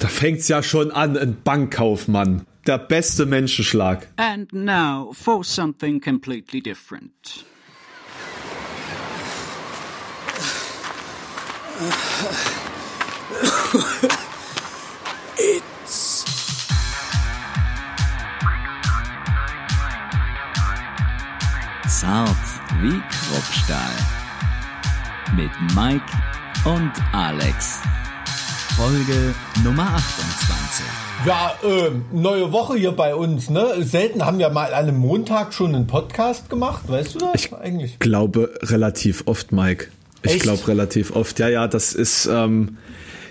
Da fängt's ja schon an, ein Bankkaufmann. Der beste Menschenschlag. And now for something completely different. It's Zart wie Kruppstahl. Mit Mike und Alex. Folge Nummer 28. ja äh, neue Woche hier bei uns. Ne? Selten haben wir mal an einem Montag schon einen Podcast gemacht. Weißt du das Ich eigentlich? glaube relativ oft, Mike. Ich glaube relativ oft. Ja, ja, das ist, ähm,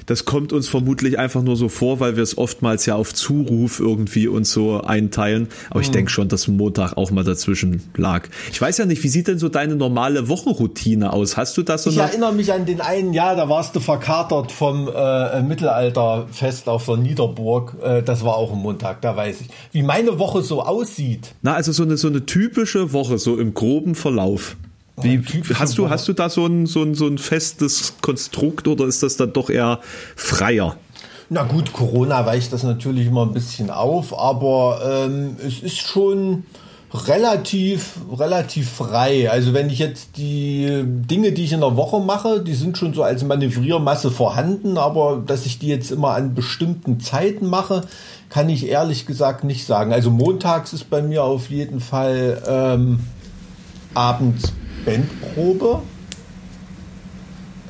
das kommt uns vermutlich einfach nur so vor, weil wir es oftmals ja auf Zuruf irgendwie uns so einteilen. Aber Hm. ich denke schon, dass Montag auch mal dazwischen lag. Ich weiß ja nicht, wie sieht denn so deine normale Wochenroutine aus? Hast du das so Ich erinnere mich an den einen Jahr, da warst du verkatert vom äh, Mittelalterfest auf der Niederburg. Äh, das war auch ein Montag, da weiß ich. Wie meine Woche so aussieht. Na, also so eine, so eine typische Woche, so im groben Verlauf. Wie, hast du, hast du da so ein, so ein, so ein festes Konstrukt oder ist das dann doch eher freier? Na gut, Corona weicht das natürlich immer ein bisschen auf, aber ähm, es ist schon relativ, relativ frei. Also wenn ich jetzt die Dinge, die ich in der Woche mache, die sind schon so als Manövriermasse vorhanden, aber dass ich die jetzt immer an bestimmten Zeiten mache, kann ich ehrlich gesagt nicht sagen. Also montags ist bei mir auf jeden Fall ähm, abends Bandprobe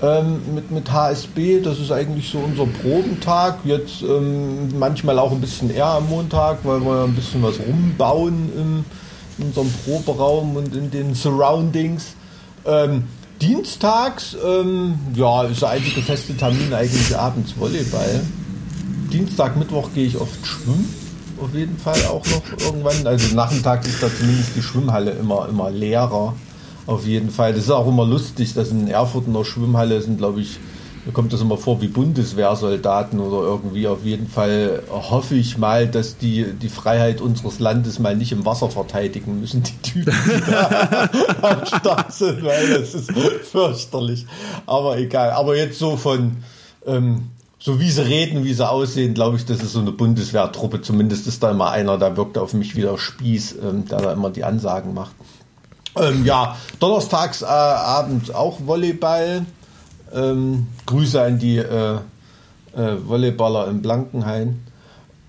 ähm, mit, mit HSB. Das ist eigentlich so unser Probentag. Jetzt ähm, manchmal auch ein bisschen eher am Montag, weil wir ein bisschen was rumbauen im, in unserem Proberaum und in den Surroundings. Ähm, dienstags, ähm, ja, ist der einzige feste Termin eigentlich abends Volleyball. Dienstag, Mittwoch gehe ich oft schwimmen. Auf jeden Fall auch noch irgendwann. Also nachmittags ist da zumindest die Schwimmhalle immer, immer leerer. Auf jeden Fall. Das ist auch immer lustig, dass in Erfurt in der Schwimmhalle sind, glaube ich, mir kommt das immer vor wie Bundeswehrsoldaten oder irgendwie. Auf jeden Fall hoffe ich mal, dass die die Freiheit unseres Landes mal nicht im Wasser verteidigen müssen, die Typen, die da am Start sind, weil das ist fürchterlich. Aber egal. Aber jetzt so von, ähm, so wie sie reden, wie sie aussehen, glaube ich, das ist so eine Bundeswehrtruppe. Zumindest ist da immer einer, der wirkt auf mich wie der Spieß, ähm, der da immer die Ansagen macht. Ähm, ja, donnerstags äh, auch Volleyball. Ähm, Grüße an die äh, äh, Volleyballer im Blankenhain.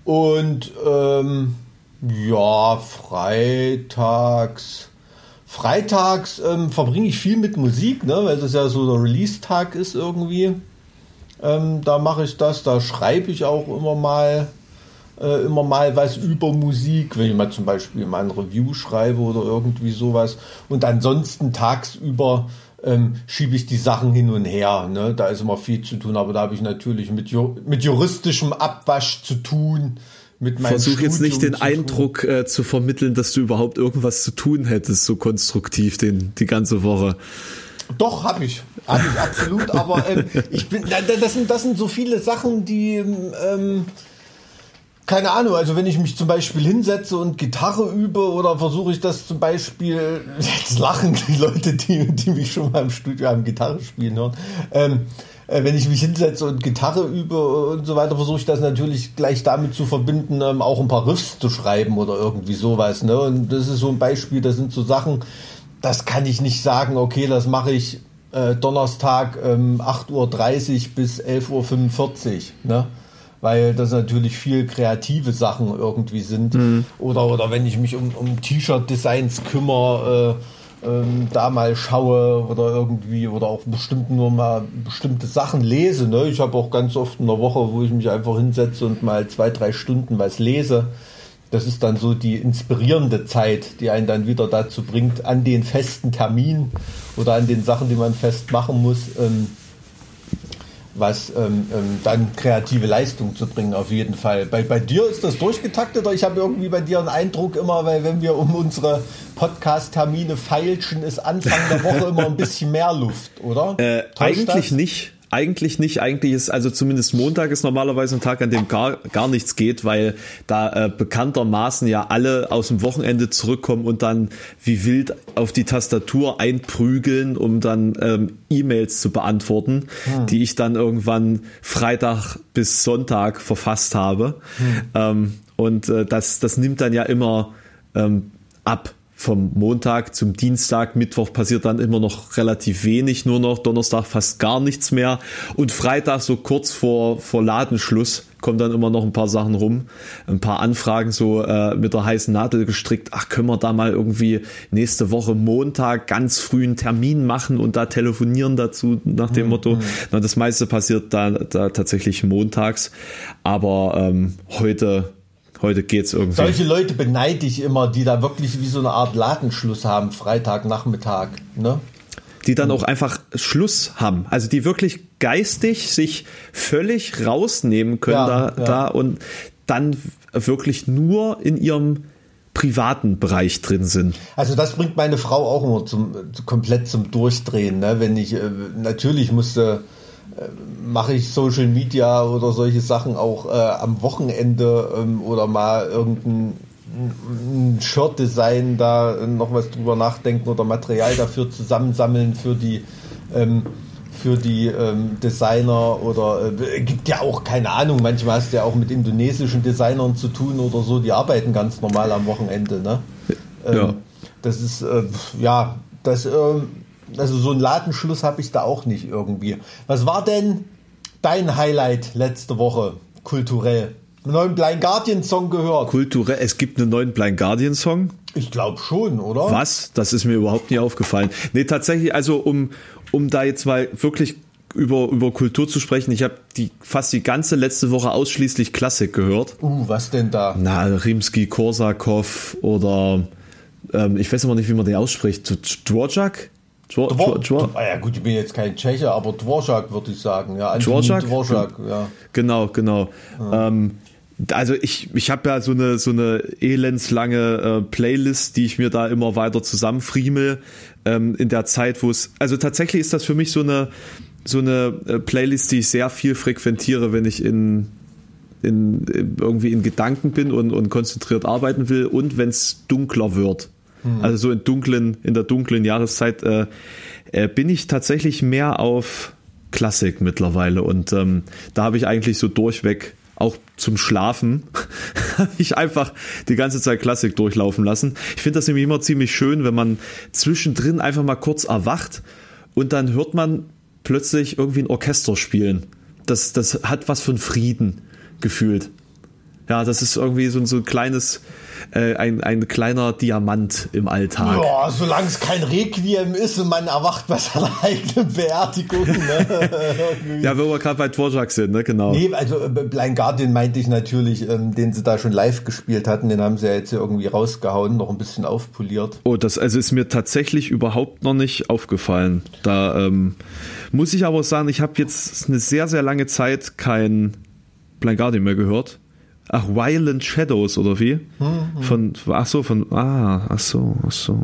Und ähm, ja, freitags. Freitags ähm, verbringe ich viel mit Musik, ne, weil das ja so der Release-Tag ist irgendwie. Ähm, da mache ich das, da schreibe ich auch immer mal äh, immer mal was über Musik, wenn ich mal zum Beispiel mal ein Review schreibe oder irgendwie sowas. Und ansonsten tagsüber ähm, schiebe ich die Sachen hin und her. Ne? Da ist immer viel zu tun, aber da habe ich natürlich mit, ju mit juristischem Abwasch zu tun. Mit meinem Versuch jetzt nicht den. Eindruck äh, zu vermitteln, dass du überhaupt irgendwas zu tun hättest, so konstruktiv den, die ganze Woche. Doch, habe ich. Habe ich absolut. Aber ähm, ich bin, das sind, das sind so viele Sachen, die, ähm, keine Ahnung, also wenn ich mich zum Beispiel hinsetze und Gitarre übe oder versuche ich das zum Beispiel, jetzt lachen die Leute, die, die mich schon mal im Studio haben Gitarre spielen hören, ähm, äh, wenn ich mich hinsetze und Gitarre übe und so weiter, versuche ich das natürlich gleich damit zu verbinden, ähm, auch ein paar Riffs zu schreiben oder irgendwie sowas. Ne? Und das ist so ein Beispiel, das sind so Sachen, das kann ich nicht sagen, okay, das mache ich äh, Donnerstag ähm, 8.30 Uhr bis 11.45 Uhr. Ne? Weil das natürlich viel kreative Sachen irgendwie sind. Oder, oder wenn ich mich um, um T-Shirt-Designs kümmere, äh, ähm, da mal schaue oder irgendwie oder auch bestimmt nur mal bestimmte Sachen lese. Ne? Ich habe auch ganz oft in der Woche, wo ich mich einfach hinsetze und mal zwei, drei Stunden was lese. Das ist dann so die inspirierende Zeit, die einen dann wieder dazu bringt, an den festen Termin oder an den Sachen, die man fest machen muss, ähm, was ähm, ähm, dann kreative Leistung zu bringen, auf jeden Fall. Bei, bei dir ist das durchgetakteter. Ich habe irgendwie bei dir einen Eindruck immer, weil wenn wir um unsere Podcast-Termine feilschen, ist Anfang der Woche immer ein bisschen mehr Luft, oder? Äh, eigentlich das? nicht. Eigentlich nicht. Eigentlich ist, also zumindest Montag ist normalerweise ein Tag, an dem gar, gar nichts geht, weil da äh, bekanntermaßen ja alle aus dem Wochenende zurückkommen und dann wie wild auf die Tastatur einprügeln, um dann ähm, E-Mails zu beantworten, hm. die ich dann irgendwann Freitag bis Sonntag verfasst habe. Hm. Ähm, und äh, das, das nimmt dann ja immer ähm, ab vom Montag zum Dienstag, Mittwoch passiert dann immer noch relativ wenig, nur noch Donnerstag fast gar nichts mehr und Freitag so kurz vor, vor Ladenschluss kommen dann immer noch ein paar Sachen rum, ein paar Anfragen so äh, mit der heißen Nadel gestrickt, ach können wir da mal irgendwie nächste Woche Montag ganz früh einen Termin machen und da telefonieren dazu nach dem mhm. Motto. Na, das meiste passiert da, da tatsächlich montags, aber ähm, heute Heute geht's irgendwie. Solche Leute beneide ich immer, die da wirklich wie so eine Art Ladenschluss haben, Freitagnachmittag, ne? Die dann auch einfach Schluss haben. Also die wirklich geistig sich völlig rausnehmen können ja, da, ja. da und dann wirklich nur in ihrem privaten Bereich drin sind. Also das bringt meine Frau auch immer zum komplett zum Durchdrehen. Ne? Wenn ich äh, natürlich musste mache ich Social Media oder solche Sachen auch äh, am Wochenende ähm, oder mal irgendein Shirt-Design da noch was drüber nachdenken oder Material dafür zusammensammeln für die ähm, für die ähm, Designer oder äh, gibt ja auch keine Ahnung, manchmal hast du ja auch mit indonesischen Designern zu tun oder so, die arbeiten ganz normal am Wochenende, ne? Ähm, ja. Das ist äh, ja, das ähm, also so einen Ladenschluss habe ich da auch nicht irgendwie. Was war denn dein Highlight letzte Woche kulturell? Einen neuen Blind Guardian Song gehört. Kulturell, es gibt einen neuen Blind Guardian Song. Ich glaube schon, oder? Was? Das ist mir überhaupt nie aufgefallen. Nee, tatsächlich, also um, um da jetzt mal wirklich über, über Kultur zu sprechen, ich habe die fast die ganze letzte Woche ausschließlich Klassik gehört. Uh, was denn da? Na, Rimsky, Korsakov oder ähm, ich weiß immer nicht, wie man den ausspricht. Dvorak? Dwor, Dwor, Dwor, ah ja gut, ich bin jetzt kein Tscheche, aber Dvorak würde ich sagen. Ja, Dvorak? Dvorak, ja. Genau, genau. Ja. Ähm, also ich, ich habe ja so eine so eine elendslange äh, Playlist, die ich mir da immer weiter zusammenfriemel ähm, in der Zeit, wo es also tatsächlich ist das für mich so eine so eine äh, Playlist, die ich sehr viel frequentiere, wenn ich in in, irgendwie in Gedanken bin und, und konzentriert arbeiten will und wenn es dunkler wird. Mhm. Also so in dunklen, in der dunklen Jahreszeit äh, äh, bin ich tatsächlich mehr auf Klassik mittlerweile und ähm, da habe ich eigentlich so durchweg auch zum Schlafen ich einfach die ganze Zeit Klassik durchlaufen lassen. Ich finde das nämlich immer ziemlich schön, wenn man zwischendrin einfach mal kurz erwacht und dann hört man plötzlich irgendwie ein Orchester spielen. Das, das hat was von Frieden gefühlt. Ja, das ist irgendwie so, so ein kleines, äh, ein, ein kleiner Diamant im Alltag. Ja, solange es kein Requiem ist und man erwacht bei seiner eigenen Beerdigung. Ne? ja, wenn wir gerade bei Dvorak sind, ne? genau. Nee, also äh, Blind Guardian meinte ich natürlich, ähm, den sie da schon live gespielt hatten, den haben sie ja jetzt irgendwie rausgehauen, noch ein bisschen aufpoliert. Oh, das also ist mir tatsächlich überhaupt noch nicht aufgefallen. Da ähm, muss ich aber sagen, ich habe jetzt eine sehr, sehr lange Zeit kein Blind Guardian mehr gehört. Ach, Violent Shadows oder wie? Mhm. Von, ach so, von, ah, ach so, ach so.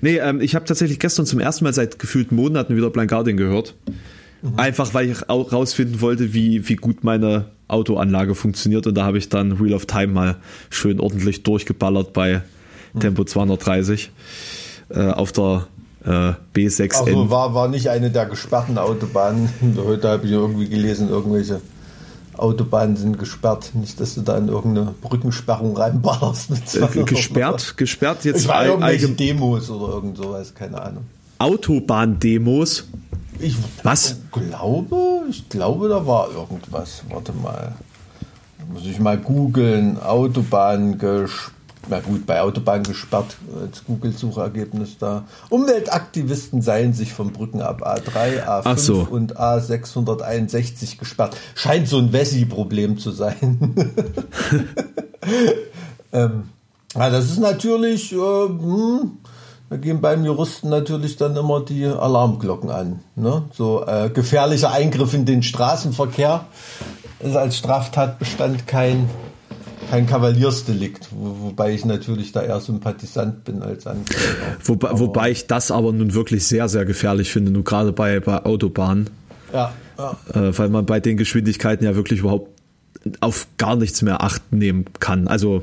Nee, ähm, ich habe tatsächlich gestern zum ersten Mal seit gefühlt Monaten wieder Blind Guardian gehört. Mhm. Einfach, weil ich auch rausfinden wollte, wie, wie gut meine Autoanlage funktioniert. Und da habe ich dann Wheel of Time mal schön ordentlich durchgeballert bei mhm. Tempo 230 äh, auf der äh, B6N. Also war, war nicht eine der gesperrten Autobahnen. Heute habe ich irgendwie gelesen, irgendwelche Autobahnen sind gesperrt. Nicht, dass du da in irgendeine Brückensperrung reinballerst. Äh, gesperrt? Gesperrt jetzt? Ich war irgendwelche Demos oder irgend sowas, keine Ahnung. Autobahndemos? Ich Was? glaube, ich glaube, da war irgendwas. Warte mal. muss ich mal googeln. Autobahn gesperrt na gut, bei Autobahn gesperrt als Google-Suchergebnis da. Umweltaktivisten seien sich von Brücken ab A3, A5 so. und A661 gesperrt. Scheint so ein Wessi-Problem zu sein. ähm, ja, das ist natürlich, äh, hm, da gehen beim Juristen natürlich dann immer die Alarmglocken an. Ne? So äh, gefährlicher Eingriff in den Straßenverkehr ist als Straftatbestand kein kein Kavaliersdelikt, wo, wobei ich natürlich da eher Sympathisant bin als Ankläger. Wobei, wobei ich das aber nun wirklich sehr, sehr gefährlich finde, nur gerade bei, bei Autobahnen. Ja, ja. Äh, weil man bei den Geschwindigkeiten ja wirklich überhaupt auf gar nichts mehr Acht nehmen kann. Also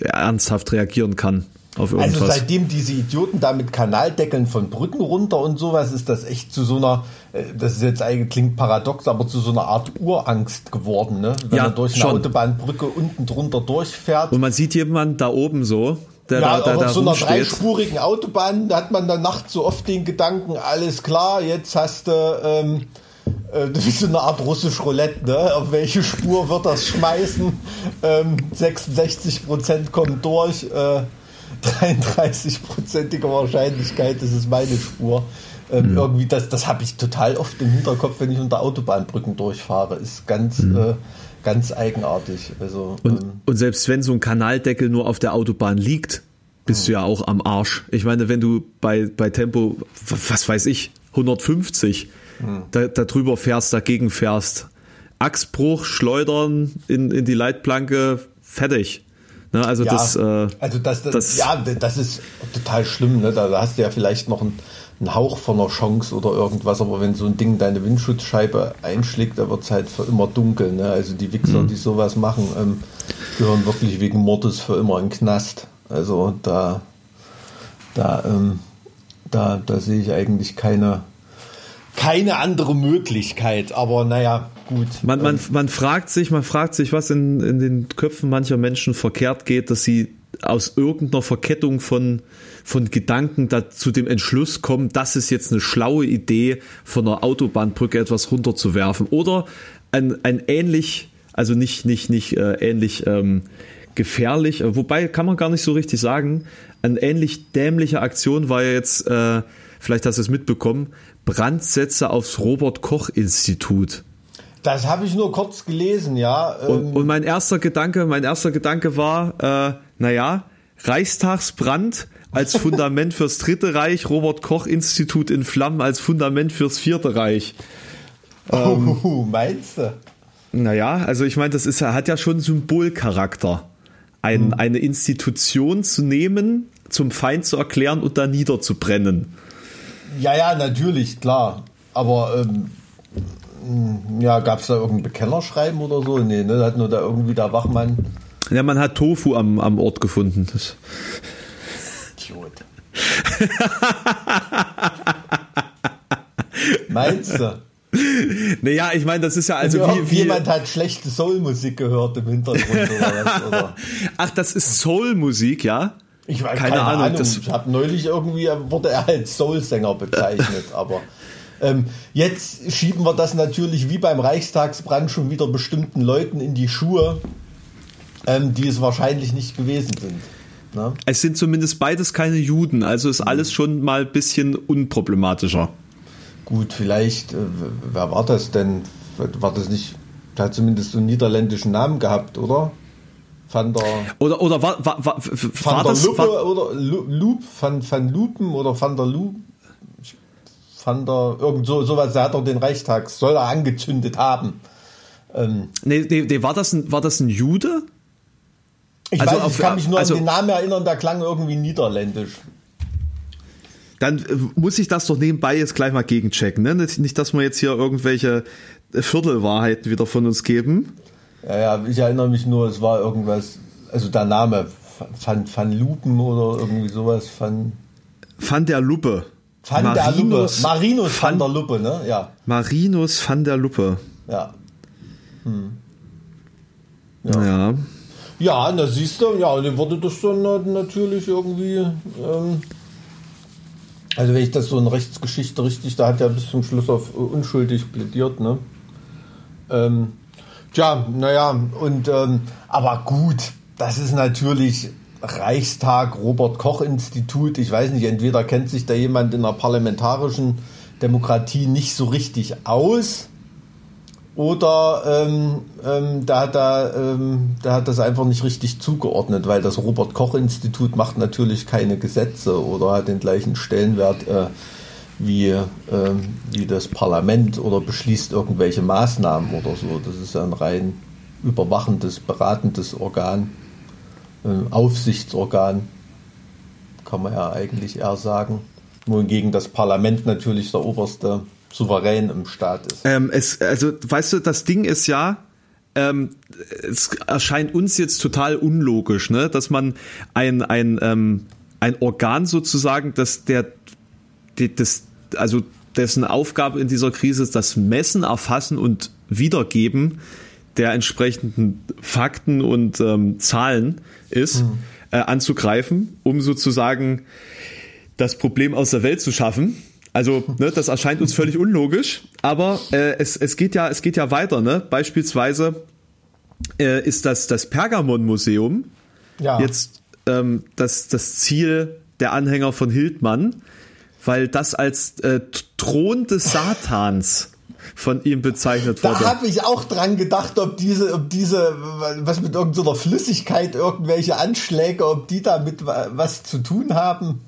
ernsthaft reagieren kann. Auf irgendwas. Also seitdem diese Idioten da mit Kanaldeckeln von Brücken runter und sowas, ist das echt zu so einer, äh, das ist jetzt eigentlich klingt paradox, aber zu so einer Art Urangst geworden, ne? Wenn ja, man durch eine schon. Autobahnbrücke unten drunter durchfährt. Und man sieht jemanden da oben so, der ja, da, der auf so einer dreispurigen Autobahn, da hat man dann nachts so oft den Gedanken, alles klar, jetzt hast du ähm, äh, wie so eine Art russisch Roulette, ne? Auf welche Spur wird das schmeißen? Ähm, 66 Prozent kommen durch, äh, 33-prozentige Wahrscheinlichkeit, das ist meine Spur. Ähm, mhm. Irgendwie, das, das habe ich total oft im Hinterkopf, wenn ich unter Autobahnbrücken durchfahre. Ist ganz, mhm. äh, ganz eigenartig. Also, und, ähm, und selbst wenn so ein Kanaldeckel nur auf der Autobahn liegt, bist du ja auch am Arsch. Ich meine, wenn du bei, bei Tempo, was weiß ich, 150 hm. da, da drüber fährst, dagegen fährst, Achsbruch, Schleudern in, in die Leitplanke, fertig. Ne, also, ja, das, äh, also das, das, das, ja, das ist total schlimm. Ne? Da, da hast du ja vielleicht noch einen, einen Hauch von einer Chance oder irgendwas, aber wenn so ein Ding deine Windschutzscheibe einschlägt, da wird es halt für immer dunkel. Ne? Also die Wichser, mhm. die sowas machen, ähm, gehören wirklich wegen Mordes für immer in den Knast. Also da, da, ähm, da, da sehe ich eigentlich keine, keine andere Möglichkeit. Aber naja, gut. Man, man, man fragt sich, man fragt sich, was in, in den Köpfen mancher Menschen verkehrt geht, dass sie aus irgendeiner Verkettung von, von Gedanken da zu dem Entschluss kommen, das ist jetzt eine schlaue Idee, von einer Autobahnbrücke etwas runterzuwerfen. Oder ein, ein ähnlich, also nicht, nicht, nicht äh, ähnlich ähm, gefährlich, äh, wobei kann man gar nicht so richtig sagen, eine ähnlich dämliche Aktion war ja jetzt, äh, vielleicht hast du es mitbekommen, Brandsätze aufs Robert Koch Institut. Das habe ich nur kurz gelesen, ja. Und, ähm, und, mein erster Gedanke, mein erster Gedanke war, äh, naja, Reichstagsbrand als Fundament fürs Dritte Reich, Robert Koch Institut in Flammen als Fundament fürs Vierte Reich. Ähm, oh, meinst du? Naja, also ich meine, das ist, hat ja schon Symbolcharakter. Ein, hm. Eine Institution zu nehmen, zum Feind zu erklären und da niederzubrennen. Ja, ja, natürlich, klar. Aber ähm, ja, gab es da irgendein Bekennerschreiben oder so? Nee, ne? Da hat nur da irgendwie der Wachmann. Ja, man hat Tofu am, am Ort gefunden. Das Idiot. Meinst du? Naja, ich meine, das ist ja also wie, wie jemand hat schlechte Soulmusik gehört im Hintergrund oder was, oder? Ach, das ist Soulmusik, ja? Ich weiß keine, keine Ahnung. Ahnung. Ich habe neulich irgendwie wurde er als Soulsänger bezeichnet, aber ähm, jetzt schieben wir das natürlich wie beim Reichstagsbrand schon wieder bestimmten Leuten in die Schuhe, ähm, die es wahrscheinlich nicht gewesen sind. Ne? Es sind zumindest beides keine Juden, also ist alles schon mal ein bisschen unproblematischer. Gut, vielleicht, äh, wer war das denn? War das nicht, der hat zumindest so einen niederländischen Namen gehabt, oder? Van der. Oder, oder war, war, war, van war der das, Lupe oder Loop, van, van Lupen oder van der Loop? Van der, irgend so, sowas, da hat er den Reichstag, soll er angezündet haben. Ähm, nee, nee, nee, war das ein, war das ein Jude? Ich also weiß, auf, ich kann mich nur also, an den Namen erinnern, der klang irgendwie niederländisch. Dann äh, muss ich das doch nebenbei jetzt gleich mal gegenchecken. Ne? Nicht, dass wir jetzt hier irgendwelche Viertelwahrheiten wieder von uns geben. Ja, ja, ich erinnere mich nur, es war irgendwas, also der Name Van, Van Lupen oder irgendwie sowas. Van, Van der Lupe. Van Marinus, der. Marinus van, van der Lupe, ne? Ja. Marinus van der Lupe. Ja. Hm. Ja. ja. Ja, da siehst du, ja, dann wurde das dann natürlich irgendwie. Ähm, also, wenn ich das so in Rechtsgeschichte richtig, da hat er bis zum Schluss auf unschuldig plädiert, ne? Ähm, tja, naja, und, ähm, aber gut, das ist natürlich Reichstag, Robert Koch Institut. Ich weiß nicht, entweder kennt sich da jemand in der parlamentarischen Demokratie nicht so richtig aus oder ähm, ähm, da, hat er, ähm, da hat das einfach nicht richtig zugeordnet, weil das Robert Koch Institut macht natürlich keine Gesetze oder hat den gleichen Stellenwert äh, wie, äh, wie das Parlament oder beschließt irgendwelche Maßnahmen oder so. Das ist ein rein überwachendes, beratendes Organ, Aufsichtsorgan, kann man ja eigentlich eher sagen. Wohingegen das Parlament natürlich der oberste souverän im Staat ist. Ähm, es, also, weißt du, das Ding ist ja, ähm, es erscheint uns jetzt total unlogisch, ne, dass man ein, ein, ähm, ein Organ sozusagen, dass der, die, das, also dessen Aufgabe in dieser Krise ist das Messen, Erfassen und Wiedergeben der entsprechenden Fakten und ähm, Zahlen ist, mhm. äh, anzugreifen, um sozusagen das Problem aus der Welt zu schaffen. Also, ne, das erscheint uns völlig unlogisch, aber äh, es, es, geht ja, es geht ja weiter. Ne? Beispielsweise äh, ist das, das Pergamon-Museum ja. jetzt ähm, das, das Ziel der Anhänger von Hildmann, weil das als äh, Thron des Satans von ihm bezeichnet wurde. Da habe ich auch dran gedacht, ob diese, ob diese, was mit irgendeiner Flüssigkeit, irgendwelche Anschläge, ob die damit was zu tun haben.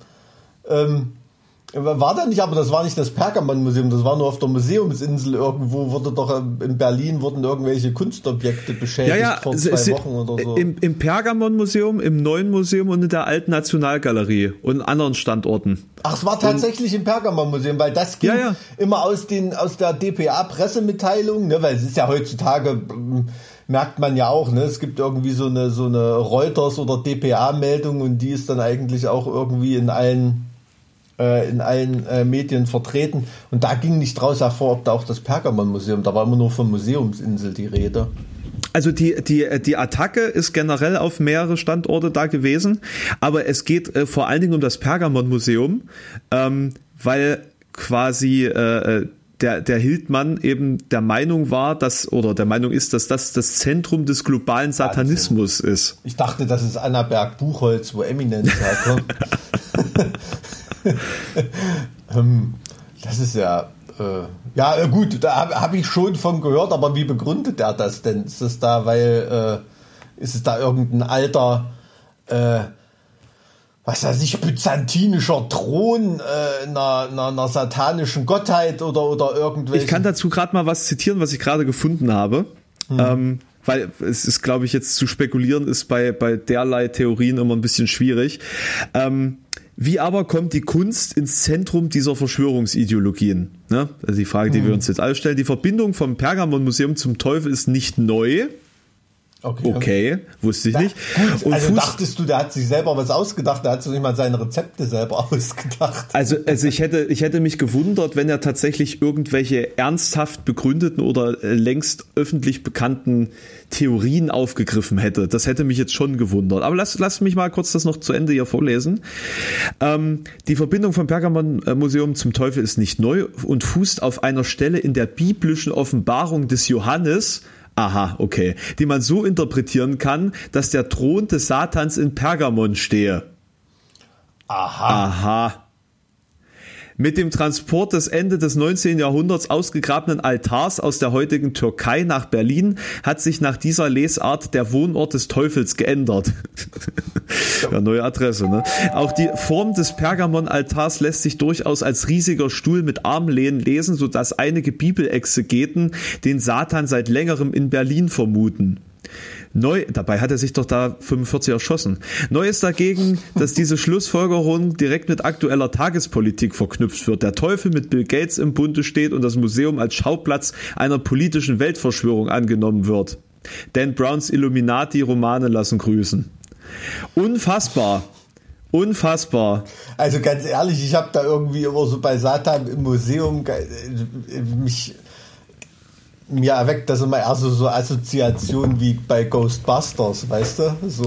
Ähm, war da nicht, aber das war nicht das Pergamon-Museum, das war nur auf der Museumsinsel irgendwo, wurde doch äh, in Berlin wurden irgendwelche Kunstobjekte beschädigt ja, ja, vor zwei es, Wochen oder so. Im, im Pergamon-Museum, im Neuen Museum und in der Alten Nationalgalerie und anderen Standorten. Ach, es war tatsächlich und, im Pergamon-Museum, weil das ging ja, immer aus, den, aus der DPA-Pressemitteilung, ne, weil es ist ja heutzutage merkt man ja auch, ne? Es gibt irgendwie so eine so eine Reuters oder DPA-Meldung und die ist dann eigentlich auch irgendwie in allen äh, in allen äh, Medien vertreten. Und da ging nicht draus hervor, ob da auch das Pergamon-Museum, da war immer nur von Museumsinsel die Rede. Also die, die, die Attacke ist generell auf mehrere Standorte da gewesen, aber es geht äh, vor allen Dingen um das Pergamon-Museum, ähm, weil quasi äh, der, der Hildmann eben der Meinung war, dass, oder der Meinung ist, dass das das Zentrum des globalen Satanismus ist. Ich dachte, das ist Annaberg Buchholz, wo Eminenz herkommt. Ähm, das ist ja. Äh, ja, äh, gut, da habe hab ich schon von gehört, aber wie begründet er das denn? Ist es da, weil. Äh, ist es da irgendein alter. Äh, was weiß ich, byzantinischer Thron äh, einer, einer, einer satanischen Gottheit oder, oder irgendwelche. Ich kann dazu gerade mal was zitieren, was ich gerade gefunden habe. Hm. Ähm, weil es ist, glaube ich, jetzt zu spekulieren, ist bei, bei derlei Theorien immer ein bisschen schwierig. Ähm, wie aber kommt die Kunst ins Zentrum dieser Verschwörungsideologien? Ne? Also die Frage, die hm. wir uns jetzt alle stellen. Die Verbindung vom Pergamon-Museum zum Teufel ist nicht neu. Okay. okay, wusste ich nicht. Gut, und also Fuß dachtest du, der hat sich selber was ausgedacht, der hat sich mal seine Rezepte selber ausgedacht. Also, also ich hätte, ich hätte mich gewundert, wenn er tatsächlich irgendwelche ernsthaft begründeten oder äh, längst öffentlich bekannten Theorien aufgegriffen hätte. Das hätte mich jetzt schon gewundert. Aber lass, lass mich mal kurz das noch zu Ende hier vorlesen. Ähm, die Verbindung vom Pergamon-Museum zum Teufel ist nicht neu und fußt auf einer Stelle in der biblischen Offenbarung des Johannes, Aha, okay. Die man so interpretieren kann, dass der Thron des Satans in Pergamon stehe. Aha. Aha. Mit dem Transport des Ende des 19. Jahrhunderts ausgegrabenen Altars aus der heutigen Türkei nach Berlin hat sich nach dieser Lesart der Wohnort des Teufels geändert. ja, neue Adresse, ne? Auch die Form des Pergamon-Altars lässt sich durchaus als riesiger Stuhl mit Armlehnen lesen, sodass einige Bibelexegeten den Satan seit längerem in Berlin vermuten. Neu, dabei hat er sich doch da 45 erschossen. Neu ist dagegen, dass diese Schlussfolgerung direkt mit aktueller Tagespolitik verknüpft wird. Der Teufel mit Bill Gates im Bunde steht und das Museum als Schauplatz einer politischen Weltverschwörung angenommen wird. Dan Browns Illuminati-Romane lassen grüßen. Unfassbar. Unfassbar. Also ganz ehrlich, ich habe da irgendwie immer so bei Satan im Museum äh, mich mir erweckt das immer eher so, so Assoziationen wie bei Ghostbusters, weißt du? So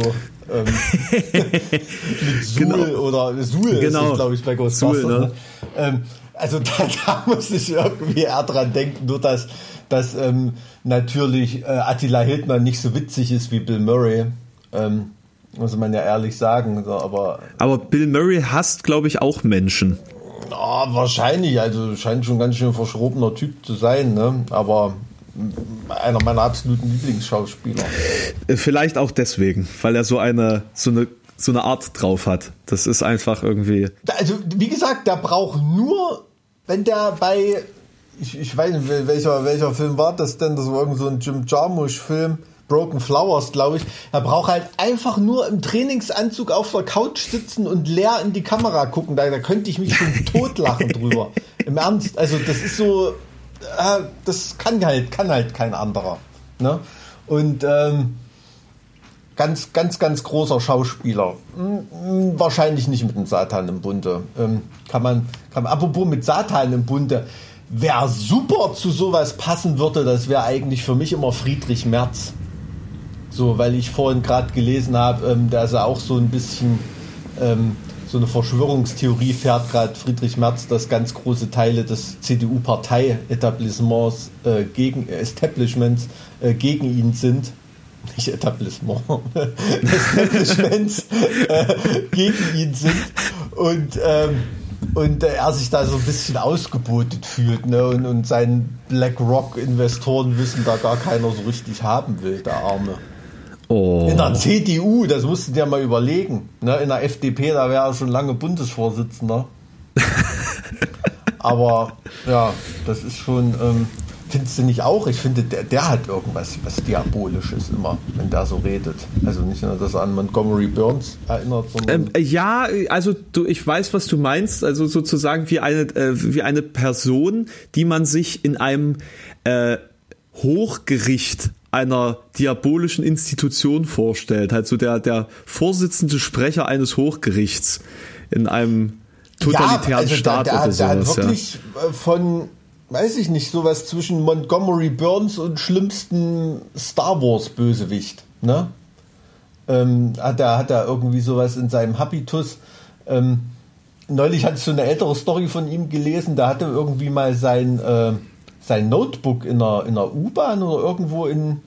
ähm, mit Suhl genau. oder Suhl genau. ist glaube ich, bei Ghostbusters. Suhl, ne? Ne? Ähm, also da, da, muss ich irgendwie eher dran denken, nur dass, dass ähm, natürlich äh, Attila Hildmann nicht so witzig ist wie Bill Murray. Ähm, muss man ja ehrlich sagen. So, aber, aber Bill Murray hasst, glaube ich, auch Menschen. Ja, wahrscheinlich. Also scheint schon ganz schön verschrobener Typ zu sein. Ne? Aber einer meiner absoluten Lieblingsschauspieler. Vielleicht auch deswegen, weil er so eine, so eine, so eine Art drauf hat. Das ist einfach irgendwie. Also, wie gesagt, der braucht nur, wenn der bei, ich, ich weiß nicht, welcher, welcher Film war das denn? Das war irgend so ein Jim Jarmusch-Film. Broken Flowers, glaube ich. Er braucht halt einfach nur im Trainingsanzug auf der Couch sitzen und leer in die Kamera gucken. Da, da könnte ich mich schon totlachen drüber. Im Ernst, also das ist so, äh, das kann halt, kann halt kein anderer. Ne? Und ähm, ganz, ganz, ganz großer Schauspieler. Hm, wahrscheinlich nicht mit dem Satan im Bunde. Ähm, kann man, kann man, apropos mit Satan im Bunde, wer super zu sowas passen würde, das wäre eigentlich für mich immer Friedrich Merz. So, weil ich vorhin gerade gelesen habe, ähm, da ist er auch so ein bisschen ähm, so eine Verschwörungstheorie fährt gerade Friedrich Merz, dass ganz große Teile des CDU-Partei-Etablissements äh, gegen Establishments äh, gegen ihn sind. Nicht Etablissement, Establishments äh, gegen ihn sind. Und ähm, und er sich da so ein bisschen ausgebotet fühlt. Ne? Und, und seinen BlackRock-Investoren wissen da gar keiner so richtig haben will, der Arme. Oh. In der CDU, das musst du dir mal überlegen. Ne? In der FDP, da wäre er schon lange Bundesvorsitzender. Aber ja, das ist schon. Ähm, Findest du nicht auch? Ich finde, der, der hat irgendwas was Diabolisches immer, wenn der so redet. Also nicht nur, dass er an Montgomery Burns erinnert, sondern. Ähm, ja, also du, ich weiß, was du meinst. Also sozusagen wie eine, äh, wie eine Person, die man sich in einem äh, Hochgericht einer diabolischen Institution vorstellt. Halt so der, der Vorsitzende Sprecher eines Hochgerichts in einem totalitären ja, also Staat der, der, oder sowas. Hat wirklich ja. Äh, von weiß ich nicht, sowas zwischen Montgomery Burns und schlimmsten Star Wars Bösewicht, ne? Ähm, hat er hat er irgendwie sowas in seinem Habitus. Ähm, neulich hatte ich so eine ältere Story von ihm gelesen, da hatte irgendwie mal sein, äh, sein Notebook in einer, in einer U-Bahn oder irgendwo in,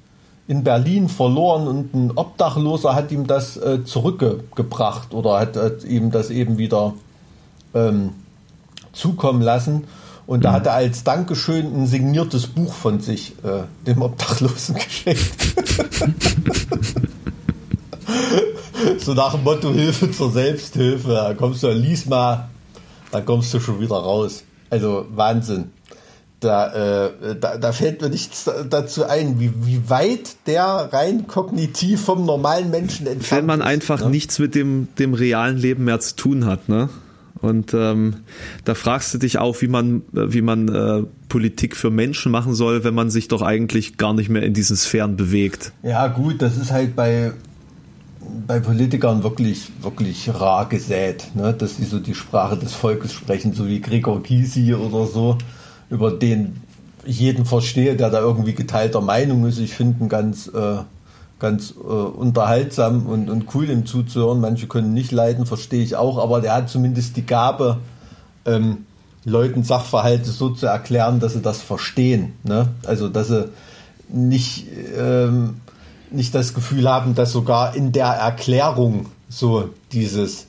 in Berlin verloren und ein Obdachloser hat ihm das äh, zurückgebracht oder hat, hat, ihm das eben wieder ähm, zukommen lassen. Und da mhm. hat er als Dankeschön ein signiertes Buch von sich äh, dem Obdachlosen geschenkt. so nach dem Motto Hilfe zur Selbsthilfe. Da kommst du, lies mal, dann kommst du schon wieder raus. Also Wahnsinn. Da, äh, da, da fällt mir nichts dazu ein, wie, wie weit der rein kognitiv vom normalen Menschen entfernt ist. Wenn man einfach ne? nichts mit dem, dem realen Leben mehr zu tun hat, ne? Und ähm, da fragst du dich auch, wie man, wie man äh, Politik für Menschen machen soll, wenn man sich doch eigentlich gar nicht mehr in diesen Sphären bewegt. Ja, gut, das ist halt bei, bei Politikern wirklich, wirklich rar gesät, ne? dass sie so die Sprache des Volkes sprechen, so wie Gregor Gysi oder so, über den jeden verstehe, der da irgendwie geteilter Meinung ist. Ich finde ihn ganz äh, ganz äh, unterhaltsam und, und cool ihm zuzuhören. Manche können nicht leiden, verstehe ich auch, aber der hat zumindest die Gabe, ähm, Leuten Sachverhalte so zu erklären, dass sie das verstehen. Ne? Also, dass sie nicht, ähm, nicht das Gefühl haben, dass sogar in der Erklärung so dieses,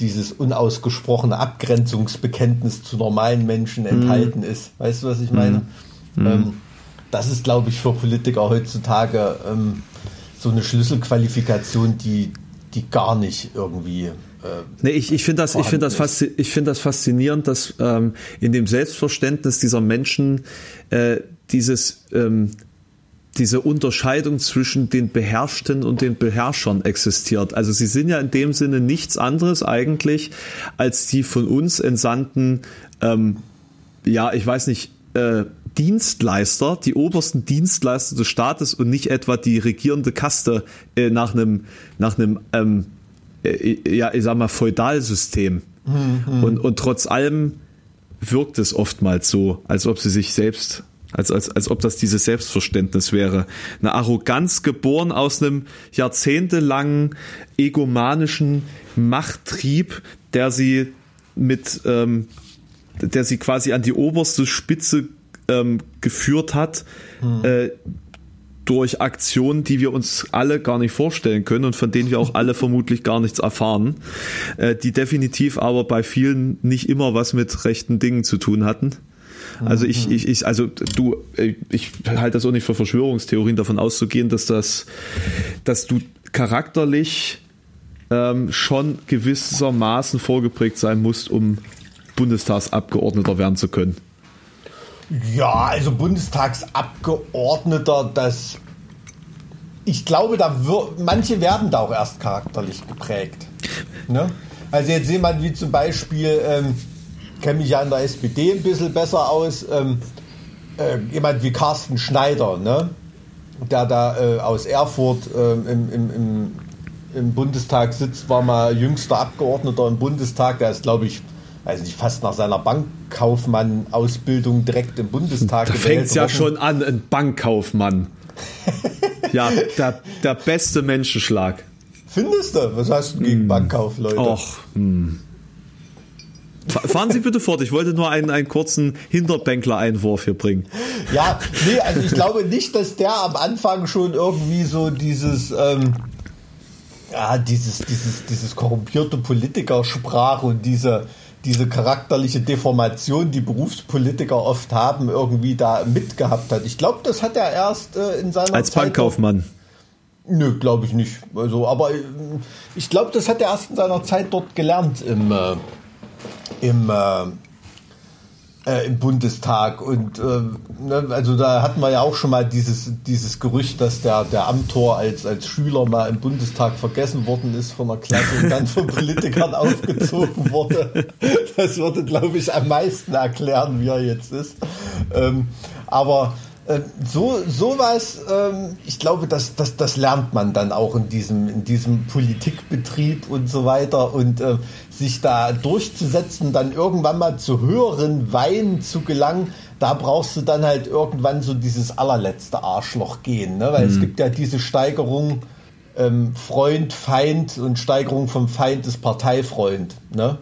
dieses unausgesprochene Abgrenzungsbekenntnis zu normalen Menschen mhm. enthalten ist. Weißt du, was ich meine? Mhm. Ähm, das ist, glaube ich, für Politiker heutzutage ähm, so eine Schlüsselqualifikation, die, die gar nicht irgendwie. Äh, nee, ich, ich finde das, ich finde das, faszi ich finde das faszinierend, dass ähm, in dem Selbstverständnis dieser Menschen äh, dieses ähm, diese Unterscheidung zwischen den Beherrschten und den Beherrschern existiert. Also sie sind ja in dem Sinne nichts anderes eigentlich als die von uns entsandten, ähm, ja, ich weiß nicht, äh, Dienstleister, die obersten Dienstleister des Staates und nicht etwa die regierende Kaste äh, nach einem, nach einem, ähm, äh, ja, ich sag mal, Feudalsystem. Mhm. Und, und trotz allem wirkt es oftmals so, als ob sie sich selbst, als, als, als ob das dieses Selbstverständnis wäre. Eine Arroganz geboren aus einem jahrzehntelangen egomanischen Machttrieb, der sie mit, ähm, der sie quasi an die oberste Spitze ähm, geführt hat, hm. äh, durch Aktionen, die wir uns alle gar nicht vorstellen können und von denen wir auch alle vermutlich gar nichts erfahren, äh, die definitiv aber bei vielen nicht immer was mit rechten Dingen zu tun hatten. Also ich, ich, ich, also du, äh, ich halte das auch nicht für Verschwörungstheorien davon auszugehen, dass das, dass du charakterlich ähm, schon gewissermaßen vorgeprägt sein musst, um Bundestagsabgeordneter werden zu können. Ja, also Bundestagsabgeordneter, das. Ich glaube, da wird, manche werden da auch erst charakterlich geprägt. Ne? Also jetzt jemand wie zum Beispiel, ähm, kenne mich ja in der SPD ein bisschen besser aus. Ähm, äh, jemand wie Carsten Schneider, ne? der da äh, aus Erfurt äh, im, im, im, im, Bundestag sitzt, war mal jüngster Abgeordneter im Bundestag. Der ist, glaube ich, weiß nicht, fast nach seiner Bankkaufmann-Ausbildung direkt im Bundestag da fängt es ja schon an, ein Bankkaufmann. ja, der, der beste Menschenschlag. Findest du? Was hast du gegen mm. Bankkaufleute? Och, mm. Fahren Sie bitte fort. Ich wollte nur einen, einen kurzen Hinterbänkler-Einwurf hier bringen. Ja, nee, also ich glaube nicht, dass der am Anfang schon irgendwie so dieses, ähm, ja, dieses, dieses, dieses korrumpierte Politikersprache und diese, diese charakterliche Deformation, die Berufspolitiker oft haben, irgendwie da mitgehabt hat. Ich glaube, das hat er erst äh, in seiner Als Zeit Bankkaufmann. Nö, glaube ich nicht. Also, aber äh, ich glaube, das hat er erst in seiner Zeit dort gelernt im, äh, im, äh, äh, im Bundestag. Und äh, ne, also da hatten wir ja auch schon mal dieses, dieses Gerücht, dass der, der Amtor als, als Schüler mal im Bundestag vergessen worden ist von der Klasse und dann von Politikern aufgezogen wurde. Das würde, glaube ich, am meisten erklären, wie er jetzt ist. Ähm, aber so sowas, ähm, ich glaube, das, das, das lernt man dann auch in diesem, in diesem Politikbetrieb und so weiter und äh, sich da durchzusetzen, dann irgendwann mal zu höheren Weinen zu gelangen, da brauchst du dann halt irgendwann so dieses allerletzte Arschloch gehen, ne? weil mhm. es gibt ja diese Steigerung ähm, Freund, Feind und Steigerung vom Feind ist Parteifreund. Ne?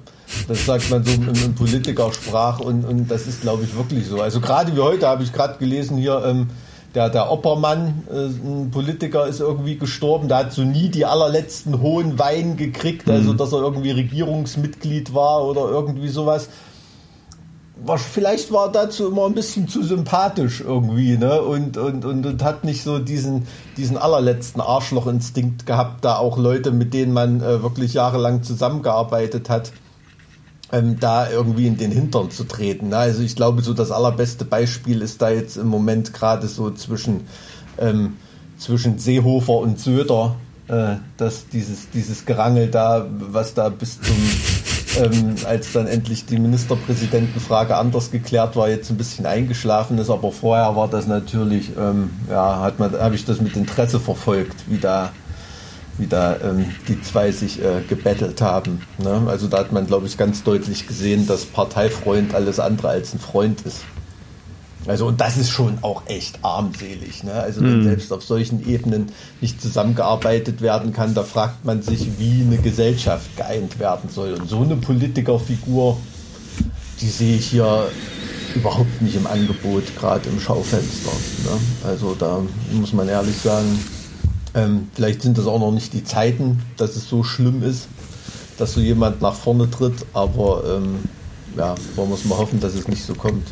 Das sagt man so im, im Politikersprach und, und das ist, glaube ich, wirklich so. Also gerade wie heute habe ich gerade gelesen hier, ähm, der, der Oppermann, äh, ein Politiker, ist irgendwie gestorben. Der hat so nie die allerletzten hohen Wein gekriegt, also mhm. dass er irgendwie Regierungsmitglied war oder irgendwie sowas. Vielleicht war er dazu immer ein bisschen zu sympathisch irgendwie, ne? Und, und, und, und hat nicht so diesen, diesen allerletzten Arschlochinstinkt gehabt, da auch Leute, mit denen man äh, wirklich jahrelang zusammengearbeitet hat ähm, da irgendwie in den Hintern zu treten. Ne? Also ich glaube, so das allerbeste Beispiel ist da jetzt im Moment gerade so zwischen, ähm, zwischen Seehofer und Söder, äh, dass dieses, dieses Gerangel da, was da bis zum, ähm, als dann endlich die Ministerpräsidentenfrage anders geklärt war, jetzt ein bisschen eingeschlafen ist, aber vorher war das natürlich, ähm, ja, hat man, habe ich das mit Interesse verfolgt, wie da wie da ähm, die zwei sich äh, gebettelt haben. Ne? Also da hat man, glaube ich, ganz deutlich gesehen, dass Parteifreund alles andere als ein Freund ist. Also und das ist schon auch echt armselig. Ne? Also wenn mhm. selbst auf solchen Ebenen nicht zusammengearbeitet werden kann, da fragt man sich, wie eine Gesellschaft geeint werden soll. Und so eine Politikerfigur, die sehe ich hier überhaupt nicht im Angebot, gerade im Schaufenster. Ne? Also da muss man ehrlich sagen, ähm, vielleicht sind das auch noch nicht die Zeiten, dass es so schlimm ist, dass so jemand nach vorne tritt, aber ähm, ja, wollen wir es mal hoffen, dass es nicht so kommt.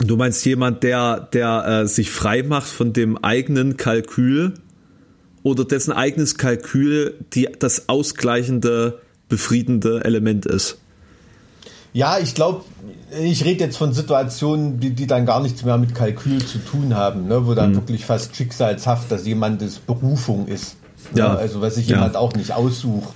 Du meinst jemand, der, der äh, sich frei macht von dem eigenen Kalkül oder dessen eigenes Kalkül die, das ausgleichende, befriedende Element ist? Ja, ich glaube, ich rede jetzt von Situationen, die, die dann gar nichts mehr mit Kalkül zu tun haben, ne? wo dann mhm. wirklich fast schicksalshaft, dass jemandes Berufung ist. Ne? Ja. Also was sich ja. jemand auch nicht aussucht.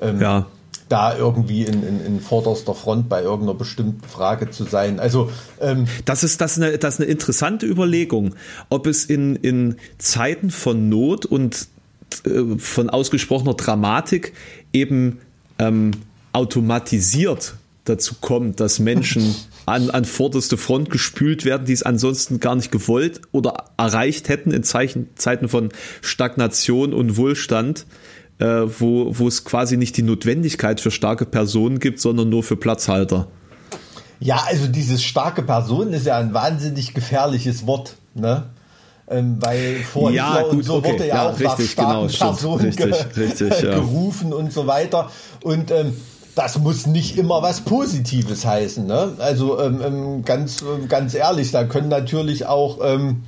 Ähm, ja. Da irgendwie in, in, in vorderster Front bei irgendeiner bestimmten Frage zu sein. Also ähm, das ist das eine, das ist eine interessante Überlegung, ob es in, in Zeiten von Not und äh, von ausgesprochener Dramatik eben ähm, automatisiert dazu kommt, dass Menschen an, an vorderste Front gespült werden, die es ansonsten gar nicht gewollt oder erreicht hätten in Zeichen, Zeiten von Stagnation und Wohlstand, äh, wo, wo es quasi nicht die Notwendigkeit für starke Personen gibt, sondern nur für Platzhalter. Ja, also dieses starke Person ist ja ein wahnsinnig gefährliches Wort, ne? Ähm, weil vor ja, Hitler gut, und so okay. wurde ja, ja auch richtig, nach starken genau, Personen richtig, richtig, ja. gerufen und so weiter. Und ähm, das muss nicht immer was Positives heißen. Ne? Also ähm, ähm, ganz, ganz ehrlich, da können natürlich auch ähm,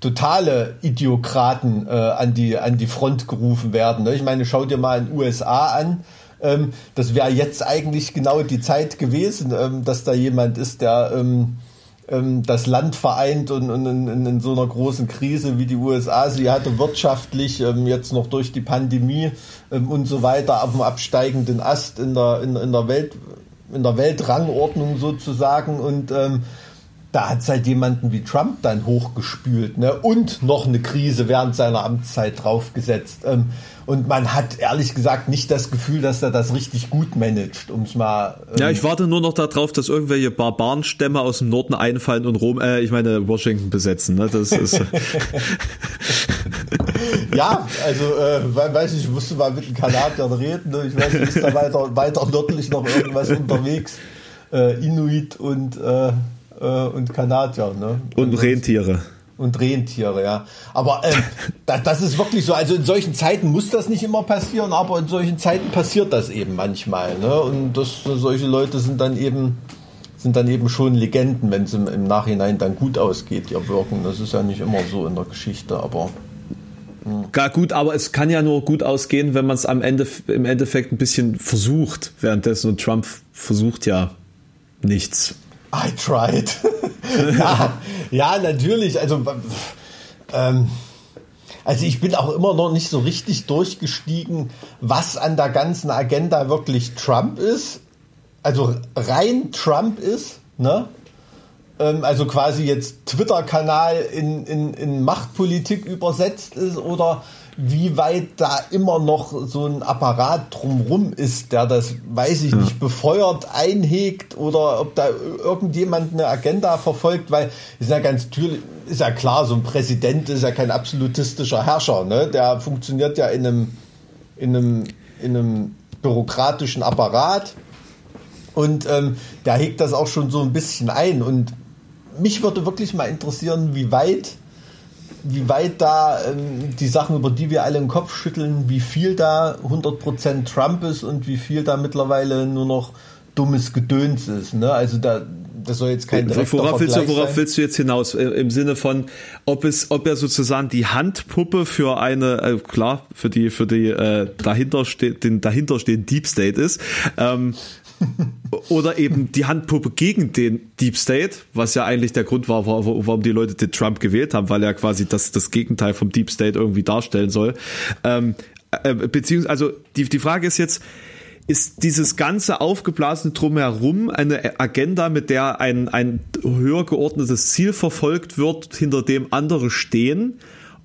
totale Idiokraten äh, an, die, an die Front gerufen werden. Ne? Ich meine, schau dir mal in den USA an. Ähm, das wäre jetzt eigentlich genau die Zeit gewesen, ähm, dass da jemand ist, der ähm, ähm, das Land vereint und, und in, in, so einer großen Krise wie die USA sie hatte, wirtschaftlich ähm, jetzt noch durch die Pandemie ähm, und so weiter auf dem absteigenden Ast in der, in, in der Welt in der Weltrangordnung sozusagen und ähm, da hat es halt jemanden wie Trump dann hochgespült ne? und noch eine Krise während seiner Amtszeit draufgesetzt. Und man hat ehrlich gesagt nicht das Gefühl, dass er das richtig gut managt, um es mal. Ähm ja, ich warte nur noch darauf, dass irgendwelche Barbarenstämme aus dem Norden einfallen und Rom, äh, ich meine Washington besetzen. Ne? Das ist. ja, also äh, weiß ich, ich musste mal mit den Kanadiern reden. Ne? Ich weiß nicht, ist da weiter, weiter nördlich noch irgendwas unterwegs? Äh, Inuit und äh, äh, und Kanadier. Ne? Und Rentiere. Und Rentiere, ja. Aber ähm, das, das ist wirklich so. Also in solchen Zeiten muss das nicht immer passieren, aber in solchen Zeiten passiert das eben manchmal. Ne? Und das, solche Leute sind dann eben sind dann eben schon Legenden, wenn es im, im Nachhinein dann gut ausgeht, ihr Wirken. Das ist ja nicht immer so in der Geschichte, aber Gar gut, aber es kann ja nur gut ausgehen, wenn man es am Ende im Endeffekt ein bisschen versucht. Währenddessen und Trump versucht ja nichts. I tried. ja, ja, natürlich. Also, ähm, also ich bin auch immer noch nicht so richtig durchgestiegen, was an der ganzen Agenda wirklich Trump ist. Also rein Trump ist, ne? Ähm, also quasi jetzt Twitter-Kanal in, in, in Machtpolitik übersetzt ist oder wie weit da immer noch so ein Apparat drumrum ist, der das, weiß ich nicht, befeuert, einhegt oder ob da irgendjemand eine Agenda verfolgt, weil ist ja ganz natürlich, ist ja klar, so ein Präsident ist ja kein absolutistischer Herrscher, ne? Der funktioniert ja in einem, in einem, in einem bürokratischen Apparat und ähm, der hegt das auch schon so ein bisschen ein und mich würde wirklich mal interessieren, wie weit wie weit da ähm, die Sachen, über die wir alle im Kopf schütteln, wie viel da 100% Trump ist und wie viel da mittlerweile nur noch dummes Gedöns ist. Ne? Also da, das soll jetzt kein direkter worauf willst du, Worauf sein. willst du jetzt hinaus? Äh, Im Sinne von, ob es, ob er sozusagen die Handpuppe für eine, äh, klar, für die, für die äh, dahinter steht, den dahinterstehenden Deep State ist, ähm, oder eben die Handpuppe gegen den Deep State, was ja eigentlich der Grund war, warum die Leute den Trump gewählt haben, weil er quasi das, das Gegenteil vom Deep State irgendwie darstellen soll. Ähm, äh, beziehungsweise, also die, die Frage ist jetzt, ist dieses ganze aufgeblasene Drumherum eine Agenda, mit der ein, ein höher geordnetes Ziel verfolgt wird, hinter dem andere stehen?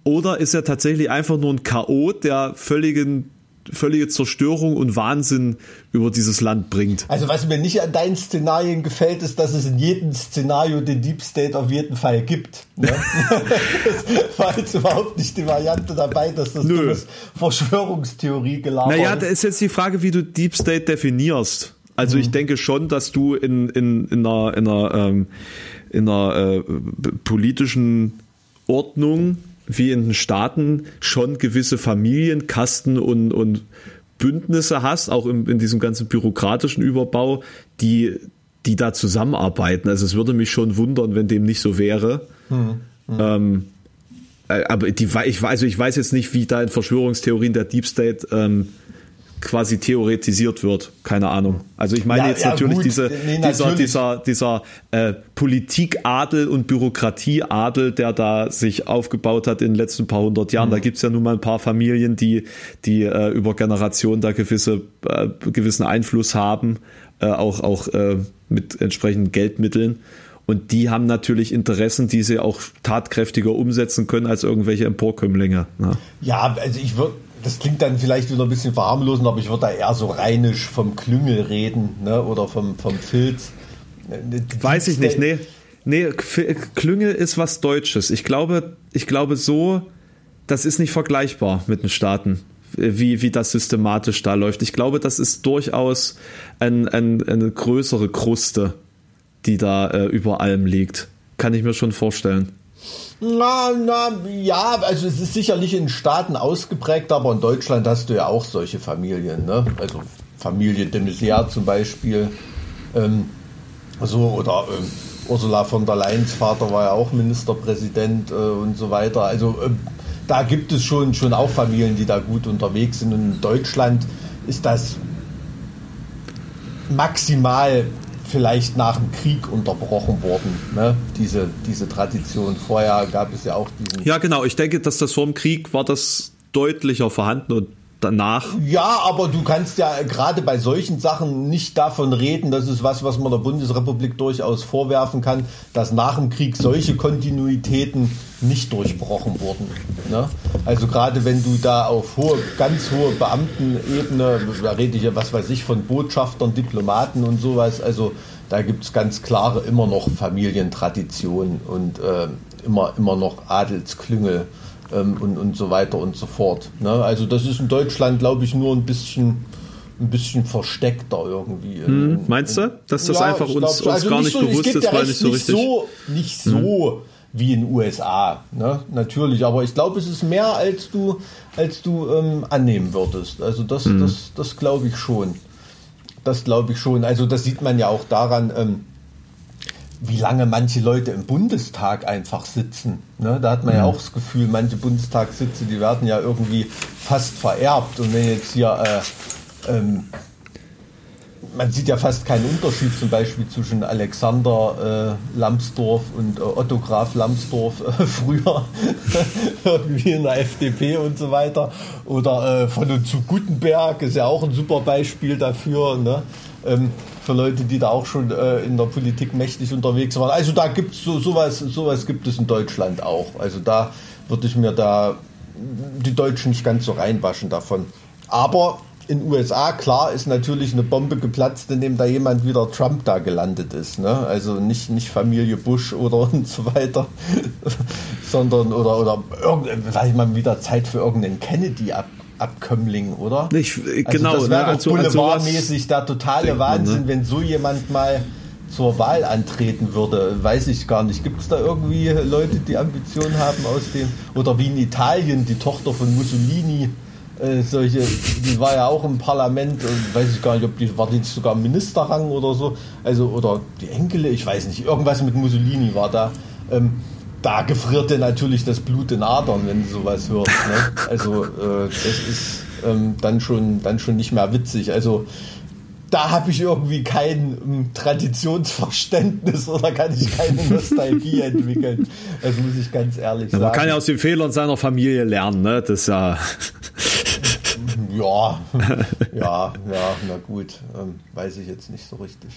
Oder ist er tatsächlich einfach nur ein Chaot, der völligen völlige Zerstörung und Wahnsinn über dieses Land bringt. Also was mir nicht an deinen Szenarien gefällt, ist, dass es in jedem Szenario den Deep State auf jeden Fall gibt. Ne? das war jetzt überhaupt nicht die Variante dabei, dass das Nö. Verschwörungstheorie gelaufen ist. Naja, da ist jetzt die Frage, wie du Deep State definierst. Also mhm. ich denke schon, dass du in, in, in einer, in einer, ähm, in einer äh, politischen Ordnung wie in den Staaten schon gewisse Familienkasten und, und Bündnisse hast, auch in, in diesem ganzen bürokratischen Überbau, die, die da zusammenarbeiten. Also es würde mich schon wundern, wenn dem nicht so wäre. Hm, hm. Ähm, äh, aber die, ich, also ich weiß jetzt nicht, wie da in Verschwörungstheorien der Deep State ähm, quasi theoretisiert wird. Keine Ahnung. Also ich meine ja, jetzt ja, natürlich diese, nee, dieser, natürlich. dieser, dieser äh, Politikadel und Bürokratieadel, der da sich aufgebaut hat in den letzten paar hundert Jahren. Mhm. Da gibt's ja nun mal ein paar Familien, die, die äh, über Generationen da gewisse, äh, gewissen Einfluss haben, äh, auch, auch äh, mit entsprechenden Geldmitteln. Und die haben natürlich Interessen, die sie auch tatkräftiger umsetzen können als irgendwelche Emporkömmlinge. Ja, ja also ich würde das klingt dann vielleicht wieder ein bisschen verharmlosend, aber ich würde da eher so rheinisch vom Klüngel reden ne? oder vom, vom Filz. Die Weiß ich nicht, nee. Nee, Klüngel ist was Deutsches. Ich glaube, ich glaube so, das ist nicht vergleichbar mit den Staaten, wie, wie das systematisch da läuft. Ich glaube, das ist durchaus ein, ein, eine größere Kruste, die da äh, über allem liegt. Kann ich mir schon vorstellen. Na, na, ja, also es ist sicherlich in Staaten ausgeprägt, aber in Deutschland hast du ja auch solche Familien, ne? Also Familie de Maizière zum Beispiel, ähm, so, oder ähm, Ursula von der Leyens Vater war ja auch Ministerpräsident äh, und so weiter. Also äh, da gibt es schon, schon auch Familien, die da gut unterwegs sind. Und in Deutschland ist das maximal vielleicht nach dem Krieg unterbrochen worden, ne? diese, diese Tradition. Vorher gab es ja auch diesen. Ja, genau. Ich denke, dass das vor dem Krieg war das deutlicher vorhanden und danach. Ja, aber du kannst ja gerade bei solchen Sachen nicht davon reden, das ist was, was man der Bundesrepublik durchaus vorwerfen kann, dass nach dem Krieg solche Kontinuitäten nicht durchbrochen wurden. Ne? Also gerade wenn du da auf hohe, ganz hohe Beamtenebene, da rede ich ja, was weiß ich, von Botschaftern, Diplomaten und sowas, also da gibt es ganz klare immer noch Familientraditionen und äh, immer, immer noch Adelsklüngel ähm, und, und so weiter und so fort. Ne? Also das ist in Deutschland, glaube ich, nur ein bisschen ein bisschen versteckter irgendwie. Hm, meinst du, dass das ja, einfach uns, uns also gar nicht, so, bewusst ist, weil nicht so nicht richtig? So, nicht so hm. wie in den USA, ne? natürlich. Aber ich glaube, es ist mehr, als du, als du ähm, annehmen würdest. Also das, hm. das, das glaube ich schon. Das glaube ich schon. Also das sieht man ja auch daran, ähm, wie lange manche Leute im Bundestag einfach sitzen. Ne? Da hat man mhm. ja auch das Gefühl, manche Bundestagssitze, die werden ja irgendwie fast vererbt. Und wenn jetzt hier, äh, ähm, man sieht ja fast keinen Unterschied zum Beispiel zwischen Alexander äh, Lambsdorff und äh, Otto Graf Lambsdorff äh, früher, irgendwie in der FDP und so weiter. Oder äh, von und zu Gutenberg ist ja auch ein super Beispiel dafür. Ne? Ähm, für Leute, die da auch schon äh, in der Politik mächtig unterwegs waren. Also da gibt es so, sowas, sowas gibt es in Deutschland auch. Also da würde ich mir da die Deutschen nicht ganz so reinwaschen davon. Aber in USA, klar, ist natürlich eine Bombe geplatzt, indem da jemand wieder Trump da gelandet ist. Ne? Also nicht, nicht Familie Bush oder und so weiter, sondern oder, oder man wieder Zeit für irgendeinen Kennedy ab, Abkömmling, oder? Nicht, äh, also genau. Das wäre ne? also, boulevardmäßig der totale Wahnsinn, ne? wenn so jemand mal zur Wahl antreten würde. Weiß ich gar nicht. Gibt es da irgendwie Leute, die Ambitionen haben aus dem, oder wie in Italien, die Tochter von Mussolini, äh, solche, die war ja auch im Parlament, und weiß ich gar nicht, ob die war die sogar im Ministerrang oder so, also oder die Enkel, ich weiß nicht, irgendwas mit Mussolini war da. Ähm, da gefriert dir natürlich das Blut in Adern, wenn du sowas hörst. Ne? Also äh, das ist ähm, dann schon dann schon nicht mehr witzig. Also da habe ich irgendwie kein ähm, Traditionsverständnis oder kann ich keine Nostalgie entwickeln. Das muss ich ganz ehrlich ja, sagen. Man kann ja aus den Fehlern seiner Familie lernen, ne? Das ist ja. ja, ja, ja, na gut, ähm, weiß ich jetzt nicht so richtig.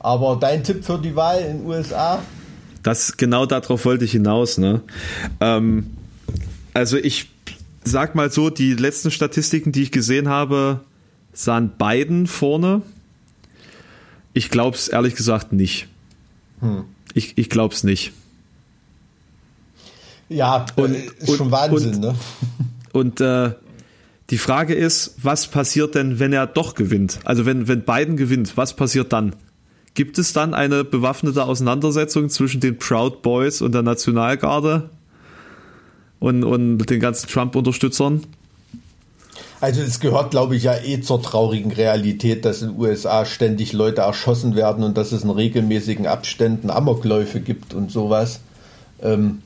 Aber dein Tipp für die Wahl in den USA? Das genau darauf wollte ich hinaus. Ne? Ähm, also ich sag mal so, die letzten Statistiken, die ich gesehen habe, sahen beiden vorne. Ich glaube es ehrlich gesagt nicht. Hm. Ich, ich glaube es nicht. Ja, und, ist schon Wahnsinn, und, ne? Und äh, die Frage ist, was passiert denn, wenn er doch gewinnt? Also wenn, wenn Biden gewinnt, was passiert dann? Gibt es dann eine bewaffnete Auseinandersetzung zwischen den Proud Boys und der Nationalgarde und, und den ganzen Trump-Unterstützern? Also es gehört, glaube ich, ja eh zur traurigen Realität, dass in den USA ständig Leute erschossen werden und dass es in regelmäßigen Abständen Amokläufe gibt und sowas. Ähm,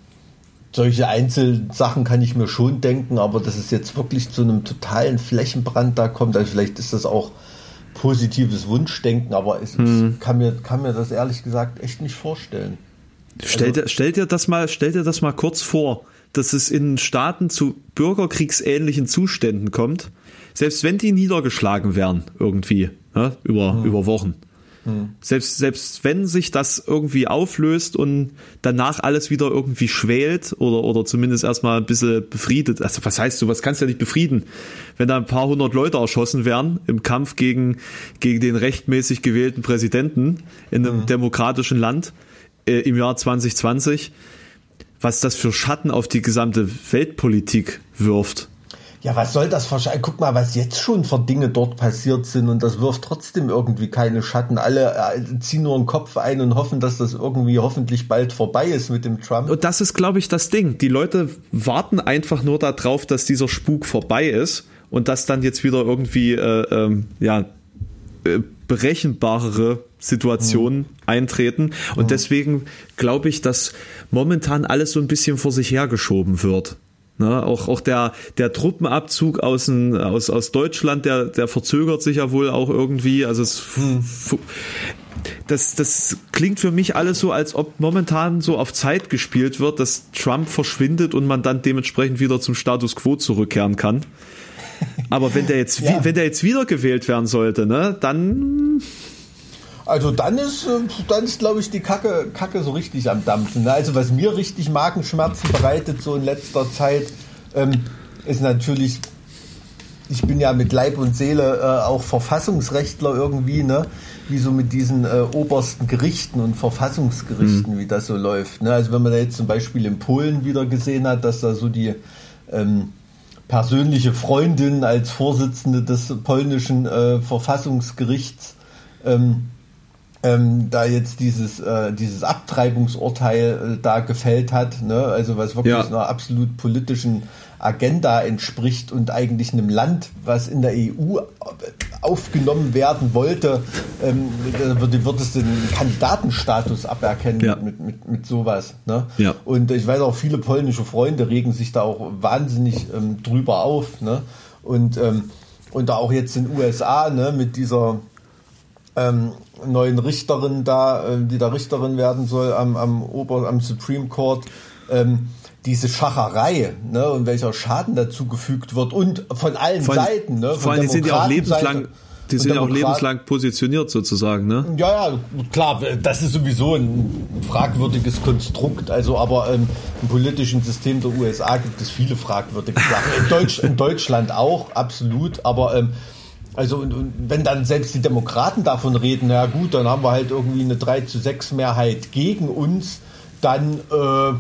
solche Einzelsachen kann ich mir schon denken, aber dass es jetzt wirklich zu einem totalen Flächenbrand da kommt, also vielleicht ist das auch positives Wunschdenken, aber es, hm. kann, mir, kann mir das ehrlich gesagt echt nicht vorstellen. Stell, also, dir, stell, dir das mal, stell dir das mal kurz vor, dass es in Staaten zu bürgerkriegsähnlichen Zuständen kommt, selbst wenn die niedergeschlagen werden irgendwie ne, über, hm. über Wochen Selbst, selbst wenn sich das irgendwie auflöst und danach alles wieder irgendwie schwelt oder, oder zumindest erstmal ein bisschen befriedet. Also was heißt du, was kannst du ja nicht befrieden? Wenn da ein paar hundert Leute erschossen werden im Kampf gegen, gegen den rechtmäßig gewählten Präsidenten in einem hm. demokratischen Land äh, im Jahr 2020, was das für Schatten auf die gesamte Weltpolitik wirft. Ja, was soll das wahrscheinlich? Guck mal, was jetzt schon für Dinge dort passiert sind und das wirft trotzdem irgendwie keine Schatten. Alle äh, ziehen nur den Kopf ein und hoffen, dass das irgendwie hoffentlich bald vorbei ist mit dem Trump. Und das ist, glaube ich, das Ding. Die Leute warten einfach nur darauf, dass dieser Spuk vorbei ist und dass dann jetzt wieder irgendwie, äh, ähm, ja, äh, berechenbarere Situationen mhm. eintreten. Und mhm. deswegen glaube ich, dass momentan alles so ein bisschen vor sich hergeschoben wird. Ne, auch, auch der, der Truppenabzug aus, aus, aus Deutschland, der, der verzögert sich ja wohl auch irgendwie. Also es, das, das klingt für mich alles so, als ob momentan so auf Zeit gespielt wird, dass Trump verschwindet und man dann dementsprechend wieder zum Status quo zurückkehren kann. Aber wenn der jetzt, ja. wenn der jetzt wiedergewählt werden sollte, ne, dann. Also dann ist, äh, dann ist, glaube ich, die Kacke, Kacke so richtig am Dampfen. Ne? Also was mir richtig Magenschmerzen bereitet so in letzter Zeit, ähm, ist natürlich, ich bin ja mit Leib und Seele äh, auch Verfassungsrechtler irgendwie, ne? Wie so mit diesen äh, obersten Gerichten und Verfassungsgerichten, mhm. wie das so läuft. Ne? Also wenn man da jetzt zum Beispiel in Polen wieder gesehen hat, dass da so die ähm, persönliche Freundin als Vorsitzende des polnischen äh, Verfassungsgerichts ähm, ähm, da jetzt dieses, äh, dieses Abtreibungsurteil äh, da gefällt hat, ne? also was wirklich ja. einer absolut politischen Agenda entspricht und eigentlich einem Land, was in der EU aufgenommen werden wollte, ähm, wird, wird es den Kandidatenstatus aberkennen ja. mit, mit, mit sowas. Ne? Ja. Und ich weiß auch, viele polnische Freunde regen sich da auch wahnsinnig ähm, drüber auf. Ne? Und, ähm, und auch jetzt in den USA ne, mit dieser ähm, neuen Richterin da, äh, die da Richterin werden soll am, am Ober, am Supreme Court. Ähm, diese Schacherei ne, und welcher Schaden dazu gefügt wird und von allen vor Seiten. Ne, vor allem, die sind ja auch lebenslang, die sind ja auch lebenslang positioniert sozusagen, ne? Ja, ja, klar, das ist sowieso ein fragwürdiges Konstrukt. Also, aber ähm, im politischen System der USA gibt es viele fragwürdige Sachen. In, Deutsch, in Deutschland auch, absolut. Aber ähm, also und, und, wenn dann selbst die Demokraten davon reden, na gut, dann haben wir halt irgendwie eine 3 zu 6 Mehrheit gegen uns, dann äh,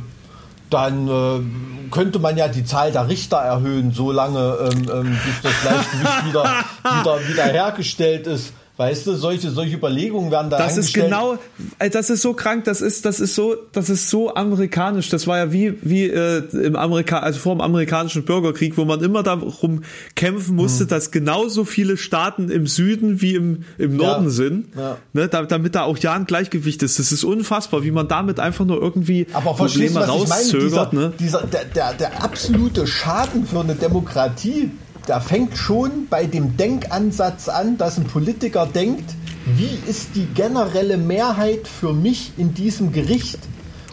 dann äh, könnte man ja die Zahl der Richter erhöhen, solange ähm, ähm, bis das Gleichgewicht wieder, wieder, wieder hergestellt ist. Weißt du, solche, solche Überlegungen werden da Das ist genau, äh, das ist so krank, das ist, das ist so, das ist so amerikanisch. Das war ja wie, wie äh, im Amerika, also vor dem amerikanischen Bürgerkrieg, wo man immer darum kämpfen musste, hm. dass genauso viele Staaten im Süden wie im, im Norden ja. sind, ja. Ne, damit da auch ja ein Gleichgewicht ist. Das ist unfassbar, wie man damit einfach nur irgendwie Aber Probleme rauszögert. Dieser, ne? dieser, der, der, der absolute Schaden für eine Demokratie da fängt schon bei dem Denkansatz an, dass ein Politiker denkt, wie ist die generelle Mehrheit für mich in diesem Gericht?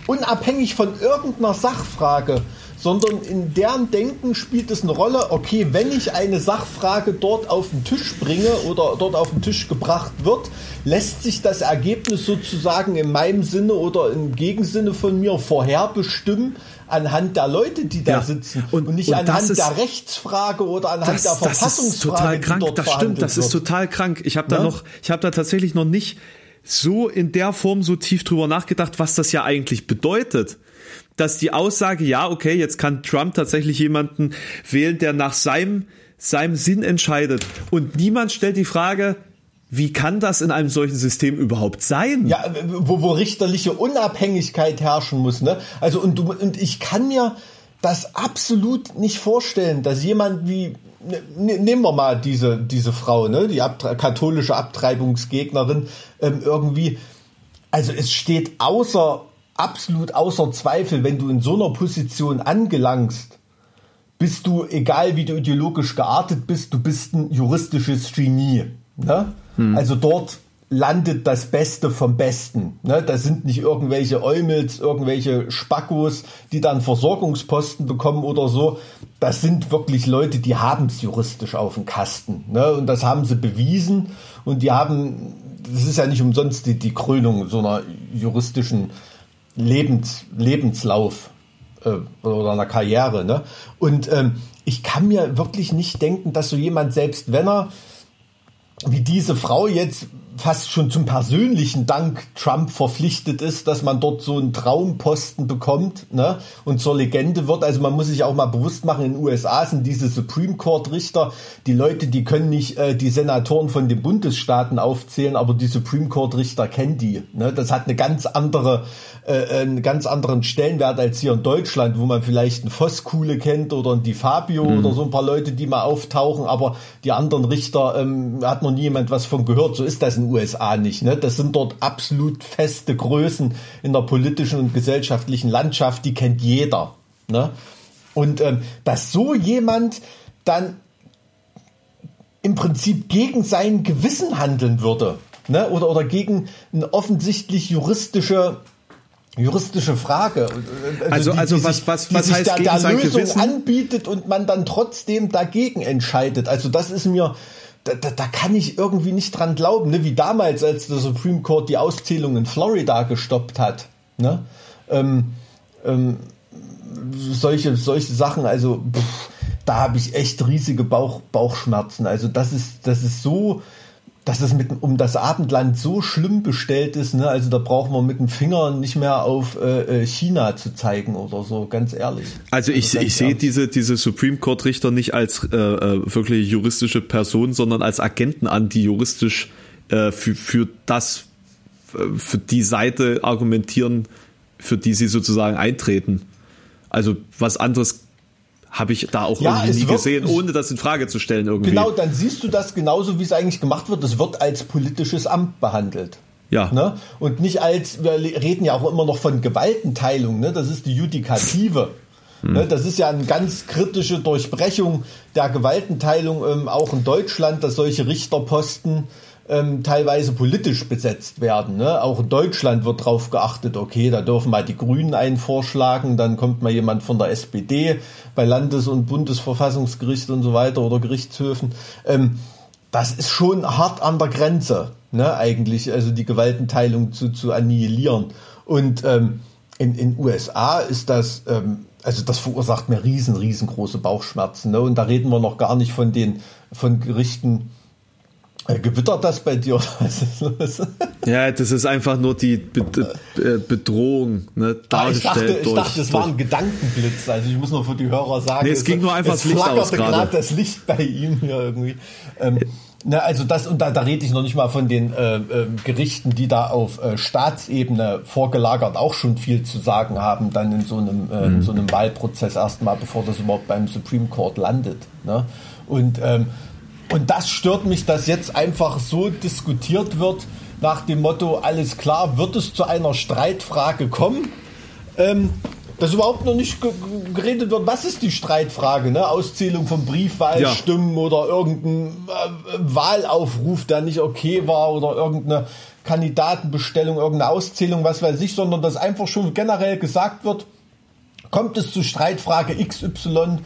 Unabhängig von irgendeiner Sachfrage, sondern in deren Denken spielt es eine Rolle, okay, wenn ich eine Sachfrage dort auf den Tisch bringe oder dort auf den Tisch gebracht wird, lässt sich das Ergebnis sozusagen in meinem Sinne oder im Gegensinne von mir vorherbestimmen, anhand der Leute, die da ja. sitzen und, und nicht und anhand ist, der Rechtsfrage oder anhand das, der Verfassungsfrage. Das ist total krank. das stimmt. Das wird. ist total krank. Ich habe da ja? noch, ich habe da tatsächlich noch nicht so in der Form so tief drüber nachgedacht, was das ja eigentlich bedeutet dass die Aussage, ja, okay, jetzt kann Trump tatsächlich jemanden wählen, der nach seinem, seinem Sinn entscheidet. Und niemand stellt die Frage, wie kann das in einem solchen System überhaupt sein? Ja, wo, wo richterliche Unabhängigkeit herrschen muss, ne? Also, und, du, und ich kann mir das absolut nicht vorstellen, dass jemand wie, ne, ne nehmen wir mal diese, diese Frau, ne, die Abtre katholische Abtreibungsgegnerin, ähm, irgendwie, also es steht außer, absolut außer Zweifel, wenn du in so einer Position angelangst, bist du, egal wie du ideologisch geartet bist, du bist ein juristisches Genie. Ne? Hm. Also dort landet das Beste vom Besten. Ne? Das sind nicht irgendwelche Eumels, irgendwelche Spackos, die dann Versorgungsposten bekommen oder so. Das sind wirklich Leute, die haben es juristisch auf dem Kasten. Ne? Und das haben sie bewiesen. Und die haben, das ist ja nicht umsonst die, die Krönung so einer juristischen Lebens, Lebenslauf äh, oder einer Karriere. Ne? Und ähm, ich kann mir wirklich nicht denken, dass so jemand, selbst wenn er wie diese Frau jetzt fast schon zum persönlichen Dank Trump verpflichtet ist, dass man dort so einen Traumposten bekommt ne, und zur Legende wird. Also man muss sich auch mal bewusst machen, in den USA sind diese Supreme Court Richter, die Leute, die können nicht äh, die Senatoren von den Bundesstaaten aufzählen, aber die Supreme Court Richter kennen die. Ne? Das hat eine ganz andere, äh, einen ganz anderen Stellenwert als hier in Deutschland, wo man vielleicht einen Voskuhle kennt oder einen Di Fabio mhm. oder so ein paar Leute, die mal auftauchen, aber die anderen Richter ähm, hat noch nie jemand was von gehört. So ist das in USA nicht. Ne? Das sind dort absolut feste Größen in der politischen und gesellschaftlichen Landschaft, die kennt jeder. Ne? Und ähm, dass so jemand dann im Prinzip gegen sein Gewissen handeln würde, ne? oder, oder gegen eine offensichtlich juristische juristische Frage. Also, also, Gewissen? Also was, was, sich was, die was heißt da, gegen der Lösung Gewissen? anbietet und man dann trotzdem dagegen entscheidet. Also das ist mir, da, da, kann ich irgendwie nicht dran glauben, ne? wie damals, als der Supreme Court die Auszählung in Florida gestoppt hat. Ne? Ähm, ähm, solche, solche Sachen, also pff, da habe ich echt riesige Bauch, Bauchschmerzen. Also das ist, das ist so, dass es mit um das Abendland so schlimm bestellt ist, ne? Also da brauchen wir mit dem Finger nicht mehr auf äh, äh, China zu zeigen oder so, ganz ehrlich. Also ich, ganz ich sehe diese, diese Supreme Court Richter nicht als äh, äh, wirklich juristische Person, sondern als Agenten an, die juristisch äh, für, für das, äh, für die Seite argumentieren, für die sie sozusagen eintreten. Also was anderes habe ich da auch Ja, irgendwie nie gesehen, ohne das in Frage zu stellen irgendwie. Genau, dann siehst du das genauso, wie es eigentlich gemacht wird. Es wird als politisches Amt behandelt. Ja. Ne? Und nicht als, wir reden ja auch immer noch von Gewaltenteilung, ne? das ist die Judikative. Ne? Das ist ja eine ganz kritische Durchbrechung der Gewaltenteilung, ähm, auch in Deutschland, dass solche Richterposten ähm, teilweise politisch besetzt werden. Ne? Auch in Deutschland wird darauf geachtet, okay, da dürfen mal die Grünen einen vorschlagen, dann kommt mal jemand von der SPD bei Landes- und Bundesverfassungsgericht und so weiter oder Gerichtshöfen. Ähm, das ist schon hart an der Grenze, ne, eigentlich, also die Gewaltenteilung zu, zu annihilieren. Und ähm, in den USA ist das, ähm, also das verursacht mir riesen, riesengroße Bauchschmerzen. Ne? Und da reden wir noch gar nicht von den von Gerichten. Gewittert das bei dir? Was ist los? Ja, das ist einfach nur die Be äh, Bedrohung, ne, Ah, ich dachte, dargestellt ich dachte, es war ein Gedankenblitz. Also ich muss nur für die Hörer sagen, Nee, es ging nur einfach es das Licht aus gerade. das Licht bei ihm hier irgendwie. Ähm, na, also das und da, da rede ich noch nicht mal von den äh, äh, Gerichten, die da auf äh, Staatsebene vorgelagert auch schon viel zu sagen haben, dann in so einem äh, Mhm. in so einem Wahlprozess erstmal, bevor das überhaupt beim Supreme Court landet. Ne? Und ähm, und das stört mich, dass jetzt einfach so diskutiert wird nach dem Motto, alles klar, wird es zu einer Streitfrage kommen? Ähm, dass überhaupt noch nicht ge- ge- geredet wird, was ist die Streitfrage? Ne? Auszählung von Briefwahlstimmen oder irgendein äh, Wahlaufruf, der nicht okay war oder irgendeine Kandidatenbestellung, irgendeine Auszählung, was weiß ich, sondern dass einfach schon generell gesagt wird, kommt es zu Streitfrage XY,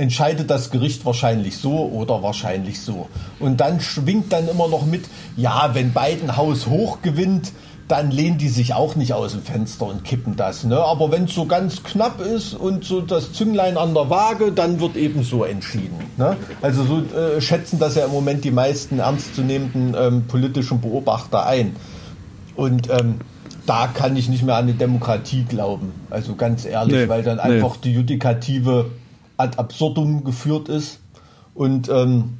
entscheidet das Gericht wahrscheinlich so oder wahrscheinlich so. Und dann schwingt dann immer noch mit, ja, wenn Biden Haus hoch gewinnt, dann lehnen die sich auch nicht aus dem Fenster und kippen das. Ne? Aber wenn es so ganz knapp ist und so das Zünglein an der Waage, dann wird eben so entschieden. Ne? Also so äh, schätzen das ja im Moment die meisten ernstzunehmenden ähm, politischen Beobachter ein. Und ähm, da kann ich nicht mehr an eine Demokratie glauben. Also ganz ehrlich, Nee, weil dann nee. einfach die Judikative ad absurdum geführt ist. Und ähm,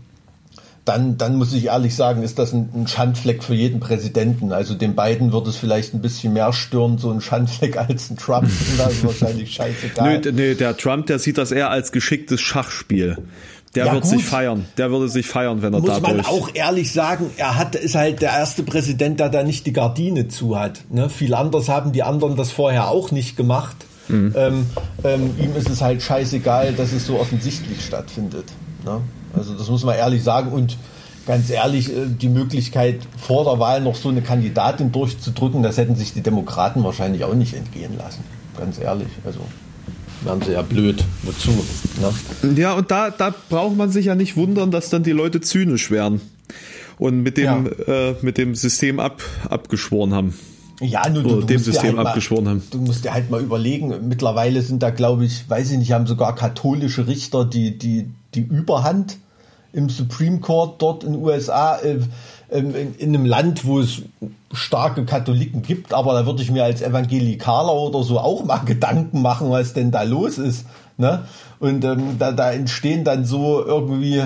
dann, dann muss ich ehrlich sagen, ist das ein, ein Schandfleck für jeden Präsidenten. Also den beiden wird es vielleicht ein bisschen mehr stören, so ein Schandfleck als ein Trump. Das ist wahrscheinlich scheißegal. Nö, nö, der Trump, der sieht das eher als geschicktes Schachspiel. Der Ja, wird gut. sich feiern. Der würde sich feiern, wenn er muss man auch ehrlich sagen, er hat, ist halt der erste Präsident, der da nicht die Gardine zu hat. Ne? Viel anders haben die anderen das vorher auch nicht gemacht. Mhm. Ähm, ähm, ihm ist es halt scheißegal, dass es so offensichtlich stattfindet. Ne? Also das muss man ehrlich sagen. Und ganz ehrlich, äh, die Möglichkeit vor der Wahl noch so eine Kandidatin durchzudrücken, das hätten sich die Demokraten wahrscheinlich auch nicht entgehen lassen. Ganz ehrlich. Also wären sie ja blöd. Wozu? Ne? Ja, und da, da braucht man sich ja nicht wundern, dass dann die Leute zynisch werden und mit dem, äh, mit dem System ab, abgeschworen haben. Ja, nur du, du dem musst dir System halt abgeschworen mal, haben. Du musst dir halt mal überlegen, mittlerweile sind da, glaube ich, weiß ich nicht, haben sogar katholische Richter die, die, die Überhand im Supreme Court dort in den USA, äh, ähm, in, in einem Land, wo es starke Katholiken gibt, aber da würde ich mir als Evangelikaler oder so auch mal Gedanken machen, was denn da los ist. Ne? Und ähm, da, da entstehen dann so irgendwie,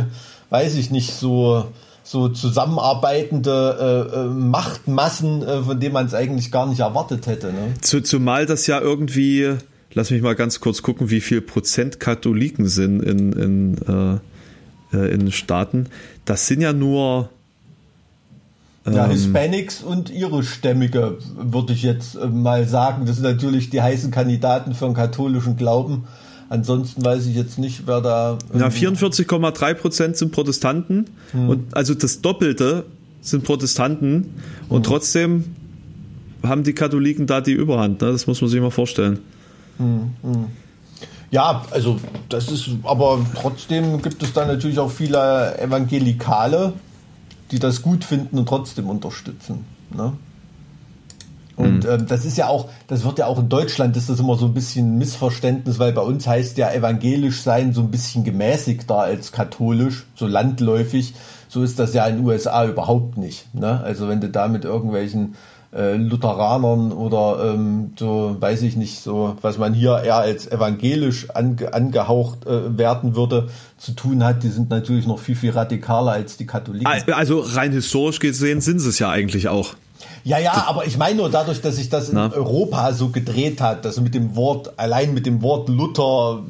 weiß ich nicht, so so zusammenarbeitende äh, äh, Machtmassen, äh, von denen man es eigentlich gar nicht erwartet hätte. Ne? Zu, zumal das ja irgendwie, lass mich mal ganz kurz gucken, wie viel Prozent Katholiken sind in, in, äh, äh, in Staaten. Das sind ja nur, Ja, Ähm. Hispanics und irischstämmige, würde ich jetzt äh, mal sagen. Das sind natürlich die heißen Kandidaten für den katholischen Glauben. Ansonsten weiß ich jetzt nicht, wer da. na, 44,3 Prozent sind Protestanten und also das Doppelte sind Protestanten und trotzdem haben die Katholiken da die Überhand. Ne? Das muss man sich mal vorstellen. Ja, also das ist, aber trotzdem gibt es da natürlich auch viele Evangelikale, die das gut finden und trotzdem unterstützen. Ne? Und ähm, das ist ja auch, das wird ja auch in Deutschland, ist das immer so ein bisschen ein Missverständnis, weil bei uns heißt ja evangelisch sein so ein bisschen gemäßigter als katholisch, so landläufig. So ist das ja in den USA überhaupt nicht. Ne? Also wenn du da mit irgendwelchen äh, Lutheranern oder ähm, so, weiß ich nicht, so, was man hier eher als evangelisch ange, angehaucht äh, werden würde, zu tun hat, die sind natürlich noch viel, viel radikaler als die Katholiken. Also rein historisch gesehen sind sie es ja eigentlich auch. Ja, ja, aber ich meine nur dadurch, dass sich das in Na? Europa so gedreht hat, dass mit dem Wort, allein mit dem Wort Luther,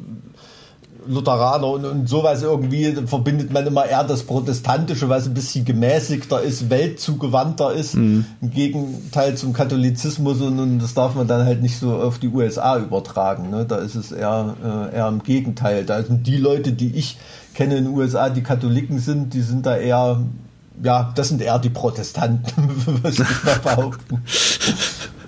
Lutheraner und, und sowas irgendwie verbindet man immer eher das Protestantische, was ein bisschen gemäßigter ist, weltzugewandter ist, mhm. im Gegenteil zum Katholizismus und, und, das darf man dann halt nicht so auf die USA übertragen. Ne? Da ist es eher, äh, eher im Gegenteil. Da sind die Leute, die ich kenne in den USA, die Katholiken sind, die sind da eher ja, das sind eher die Protestanten, würde ich mal behaupten.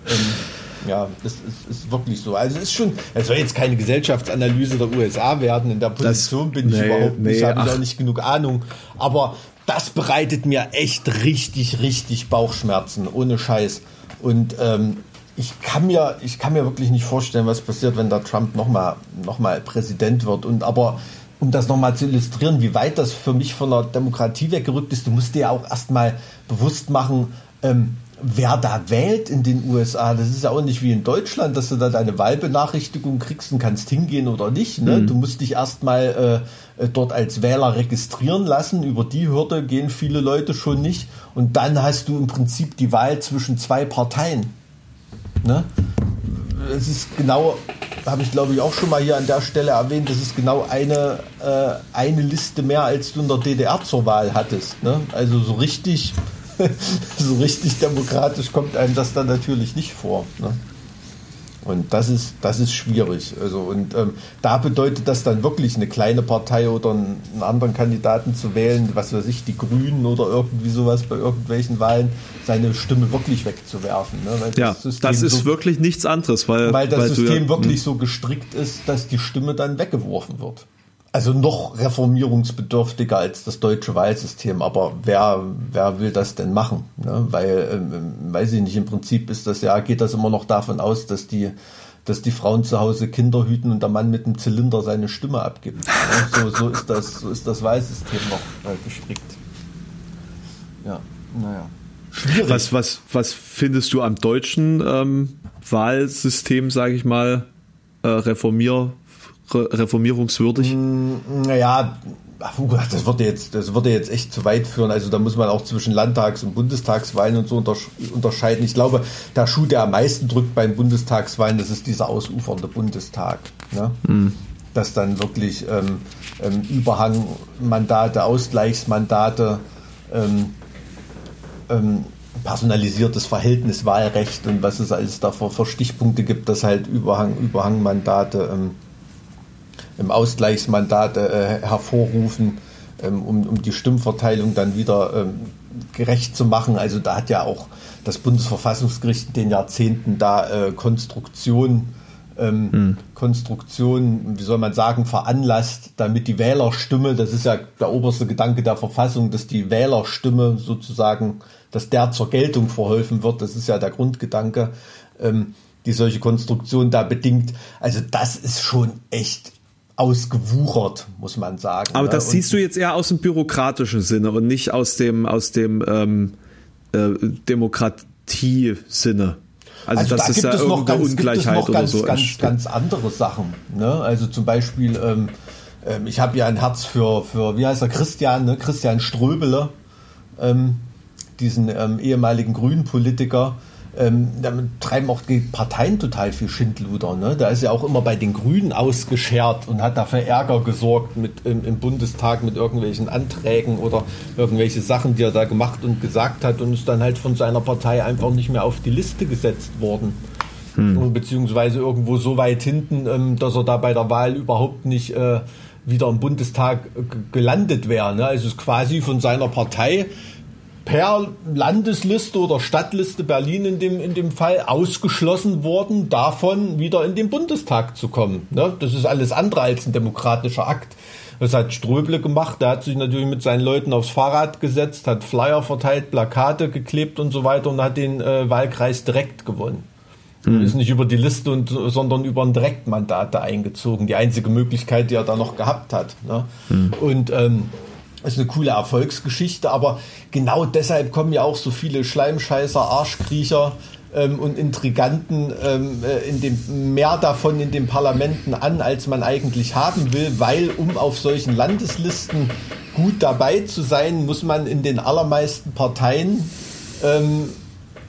ähm, ja, das ist, ist, wirklich so. Also es ist schon, es soll jetzt keine Gesellschaftsanalyse der USA werden. In der Position das, bin ich nee, überhaupt nicht, nee, habe ich auch nicht genug Ahnung. Aber das bereitet mir echt richtig, richtig Bauchschmerzen, ohne Scheiß. Und ähm, ich kann mir, ich kann mir wirklich nicht vorstellen, was passiert, wenn der Trump nochmal noch mal Präsident wird. Und aber um das nochmal zu illustrieren, wie weit das für mich von der Demokratie weggerückt ist, du musst dir ja auch erstmal bewusst machen, ähm, wer da wählt in den USA. Das ist ja auch nicht wie in Deutschland, dass du da deine Wahlbenachrichtigung kriegst und kannst hingehen oder nicht. Ne? Mhm. Du musst dich erstmal äh, äh, dort als Wähler registrieren lassen. Über die Hürde gehen viele Leute schon nicht. Und dann hast du im Prinzip die Wahl zwischen zwei Parteien. Ne? Es ist genau habe ich glaube ich auch schon mal hier an der Stelle erwähnt, das ist genau eine, äh, eine Liste mehr, als du in der DDR zur Wahl hattest. Ne? Also so richtig, so richtig demokratisch kommt einem das dann natürlich nicht vor. Ne? Und das ist, das ist schwierig. Also, und ähm, da bedeutet das dann wirklich eine kleine Partei oder einen, anderen Kandidaten zu wählen, was weiß ich, die Grünen oder irgendwie sowas bei irgendwelchen Wahlen, seine Stimme wirklich wegzuwerfen. Ne? Weil ja, das, das ist so, wirklich nichts anderes, weil, weil das weil System ja, wirklich hm. so gestrickt ist, dass die Stimme dann weggeworfen wird also noch reformierungsbedürftiger als das deutsche Wahlsystem. Aber wer, wer will das denn machen? Ne? Weil, ähm, weiß ich nicht, im Prinzip ist das ja, geht das immer noch davon aus, dass die, dass die Frauen zu Hause Kinder hüten und der Mann mit dem Zylinder seine Stimme abgibt. Ne? So, so, ist das, so ist das Wahlsystem noch äh, gestrickt. Ja, naja. Schwierig. Was, was, was findest du am deutschen ähm, Wahlsystem, sage ich mal, äh, reformier reformierungswürdig? Mm, naja, das würde jetzt, das würde jetzt echt zu weit führen. Also da muss man auch zwischen Landtags- und Bundestagswahlen und so unterscheiden. Ich glaube, der Schuh, der am meisten drückt beim Bundestagswahlen, das ist dieser ausufernde Bundestag. Ne? Mhm. Dass dann wirklich ähm, ähm, Überhangmandate, Ausgleichsmandate, ähm, ähm, personalisiertes Verhältniswahlrecht und was es alles da für, für Stichpunkte gibt, dass halt Überhang, Überhangmandate ähm, Ausgleichsmandate äh, hervorrufen, ähm, um, um die Stimmverteilung dann wieder ähm, gerecht zu machen. Also da hat ja auch das Bundesverfassungsgericht in den Jahrzehnten da äh, Konstruktion, ähm, hm. Konstruktion, wie soll man sagen, veranlasst, damit die Wählerstimme, das ist ja der oberste Gedanke der Verfassung, dass die Wählerstimme sozusagen, dass der zur Geltung verholfen wird, das ist ja der Grundgedanke, ähm, die solche Konstruktion da bedingt. Also das ist schon echt ausgewuchert, muss man sagen. Aber ne? das siehst du jetzt eher aus dem bürokratischen Sinne und nicht aus dem, aus dem ähm, äh, Demokratie-Sinne. Also, also das da ist ja noch ganz, Ungleichheit gibt es noch ganz, so ganz, ganz andere Sachen. Ne? Also zum Beispiel, ähm, ähm, ich habe ja ein Herz für, für, wie heißt er, Christian, ne? Christian Ströbele, ähm, diesen ähm, ehemaligen Grünen-Politiker, ähm, damit treiben auch die Parteien total viel Schindluder. Ne? Da ist ja auch immer bei den Grünen ausgeschert und hat dafür Ärger gesorgt mit, im, im, Bundestag mit irgendwelchen Anträgen oder irgendwelche Sachen, die er da gemacht und gesagt hat und ist dann halt von seiner Partei einfach nicht mehr auf die Liste gesetzt worden. Hm. Beziehungsweise irgendwo so weit hinten, ähm, dass er da bei der Wahl überhaupt nicht äh, wieder im Bundestag gelandet wäre. Ne? Also ist quasi von seiner Partei per Landesliste oder Stadtliste Berlin in dem, in dem Fall ausgeschlossen worden, davon wieder in den Bundestag zu kommen. Ne? Das ist alles andere als ein demokratischer Akt. Das hat Ströble gemacht. Der hat sich natürlich mit seinen Leuten aufs Fahrrad gesetzt, hat Flyer verteilt, Plakate geklebt und so weiter und hat den äh, Wahlkreis direkt gewonnen. Mhm. Ist nicht über die Liste, und, sondern über ein Direktmandat da eingezogen. Die einzige Möglichkeit, die er da noch gehabt hat. Ne? Mhm. Und ähm, ist eine coole Erfolgsgeschichte, aber genau deshalb kommen ja auch so viele Schleimscheißer, Arschkriecher ähm, und Intriganten ähm, äh, in dem, mehr davon in den Parlamenten an, als man eigentlich haben will, weil um auf solchen Landeslisten gut dabei zu sein, muss man in den allermeisten Parteien ähm,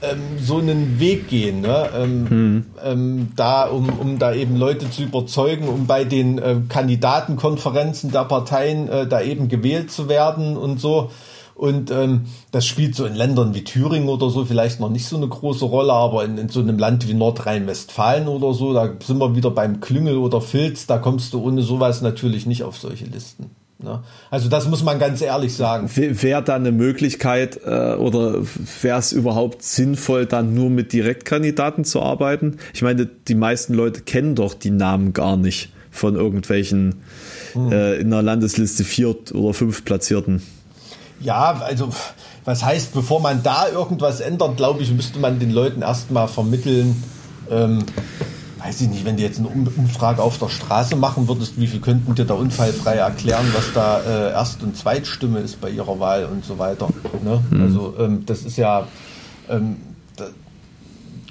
ähm, so einen Weg gehen, ne? ähm, hm. ähm, da, um, um da eben Leute zu überzeugen, um bei den äh, Kandidatenkonferenzen der Parteien äh, da eben gewählt zu werden und so. Und ähm, das spielt so in Ländern wie Thüringen oder so vielleicht noch nicht so eine große Rolle, aber in, in so einem Land wie Nordrhein-Westfalen oder so, da sind wir wieder beim Klüngel oder Filz, da kommst du ohne sowas natürlich nicht auf solche Listen. Ne? Also das muss man ganz ehrlich sagen. Wäre da eine Möglichkeit äh, oder wäre es überhaupt sinnvoll, dann nur mit Direktkandidaten zu arbeiten? Ich meine, die meisten Leute kennen doch die Namen gar nicht von irgendwelchen hm. äh, in der Landesliste vier oder fünf Platzierten. Ja, also was heißt, bevor man da irgendwas ändert, glaube ich, müsste man den Leuten erstmal vermitteln, ähm, weiß ich nicht, wenn du jetzt eine Umfrage auf der Straße machen würdest, wie viel könnten dir da unfallfrei erklären, was da äh, Erst- und Zweitstimme ist bei ihrer Wahl und so weiter. Ne? Mhm. Also ähm, das ist ja, ähm, da,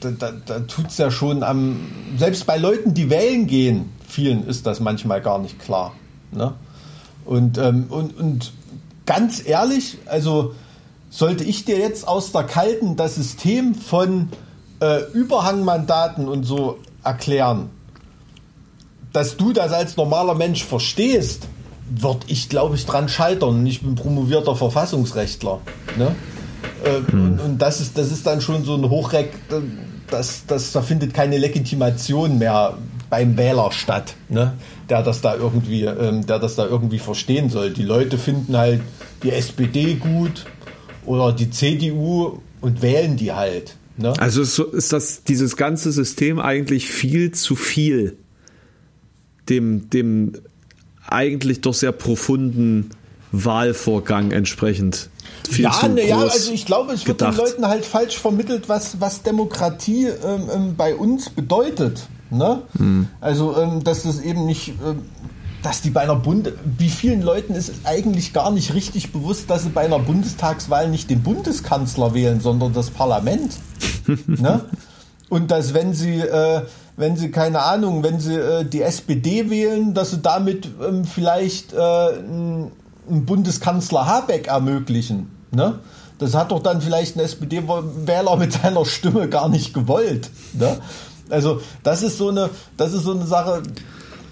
da, da, da tut es ja schon am, selbst bei Leuten, die wählen gehen, vielen ist das manchmal gar nicht klar. Ne? Und, ähm, und, und ganz ehrlich, also sollte ich dir jetzt aus der Kalten das System von äh, Überhangmandaten und so erklären, dass du das als normaler Mensch verstehst, würde ich, glaube ich, dran scheitern. Ich bin promovierter Verfassungsrechtler. Ne? Äh, hm. und, und, das ist, das ist dann schon so ein Hochreck, das, das, da findet keine Legitimation mehr beim Wähler statt, ne? der das da irgendwie, ähm, der das da irgendwie verstehen soll. Die Leute finden halt die SPD gut oder die CDU und wählen die halt. Ne? Also ist das dieses ganze System eigentlich viel zu viel dem, dem eigentlich doch sehr profunden Wahlvorgang entsprechend. Viel ja, ne, ja, also ich glaube, es wird gedacht. den Leuten halt falsch vermittelt, was, was Demokratie ähm, ähm, bei uns bedeutet. Ne? Hm. Also, ähm, dass es eben nicht ähm, dass die bei einer Bund wie vielen Leuten ist eigentlich gar nicht richtig bewusst, dass sie bei einer Bundestagswahl nicht den Bundeskanzler wählen, sondern das Parlament. ne? Und dass wenn sie, äh, wenn sie keine Ahnung, wenn sie äh, die SPD wählen, dass sie damit ähm, vielleicht äh, einen Bundeskanzler Habeck ermöglichen. Ne? Das hat doch dann vielleicht ein SPD-Wähler mit seiner Stimme gar nicht gewollt. Ne? Also das ist so eine, das ist so eine Sache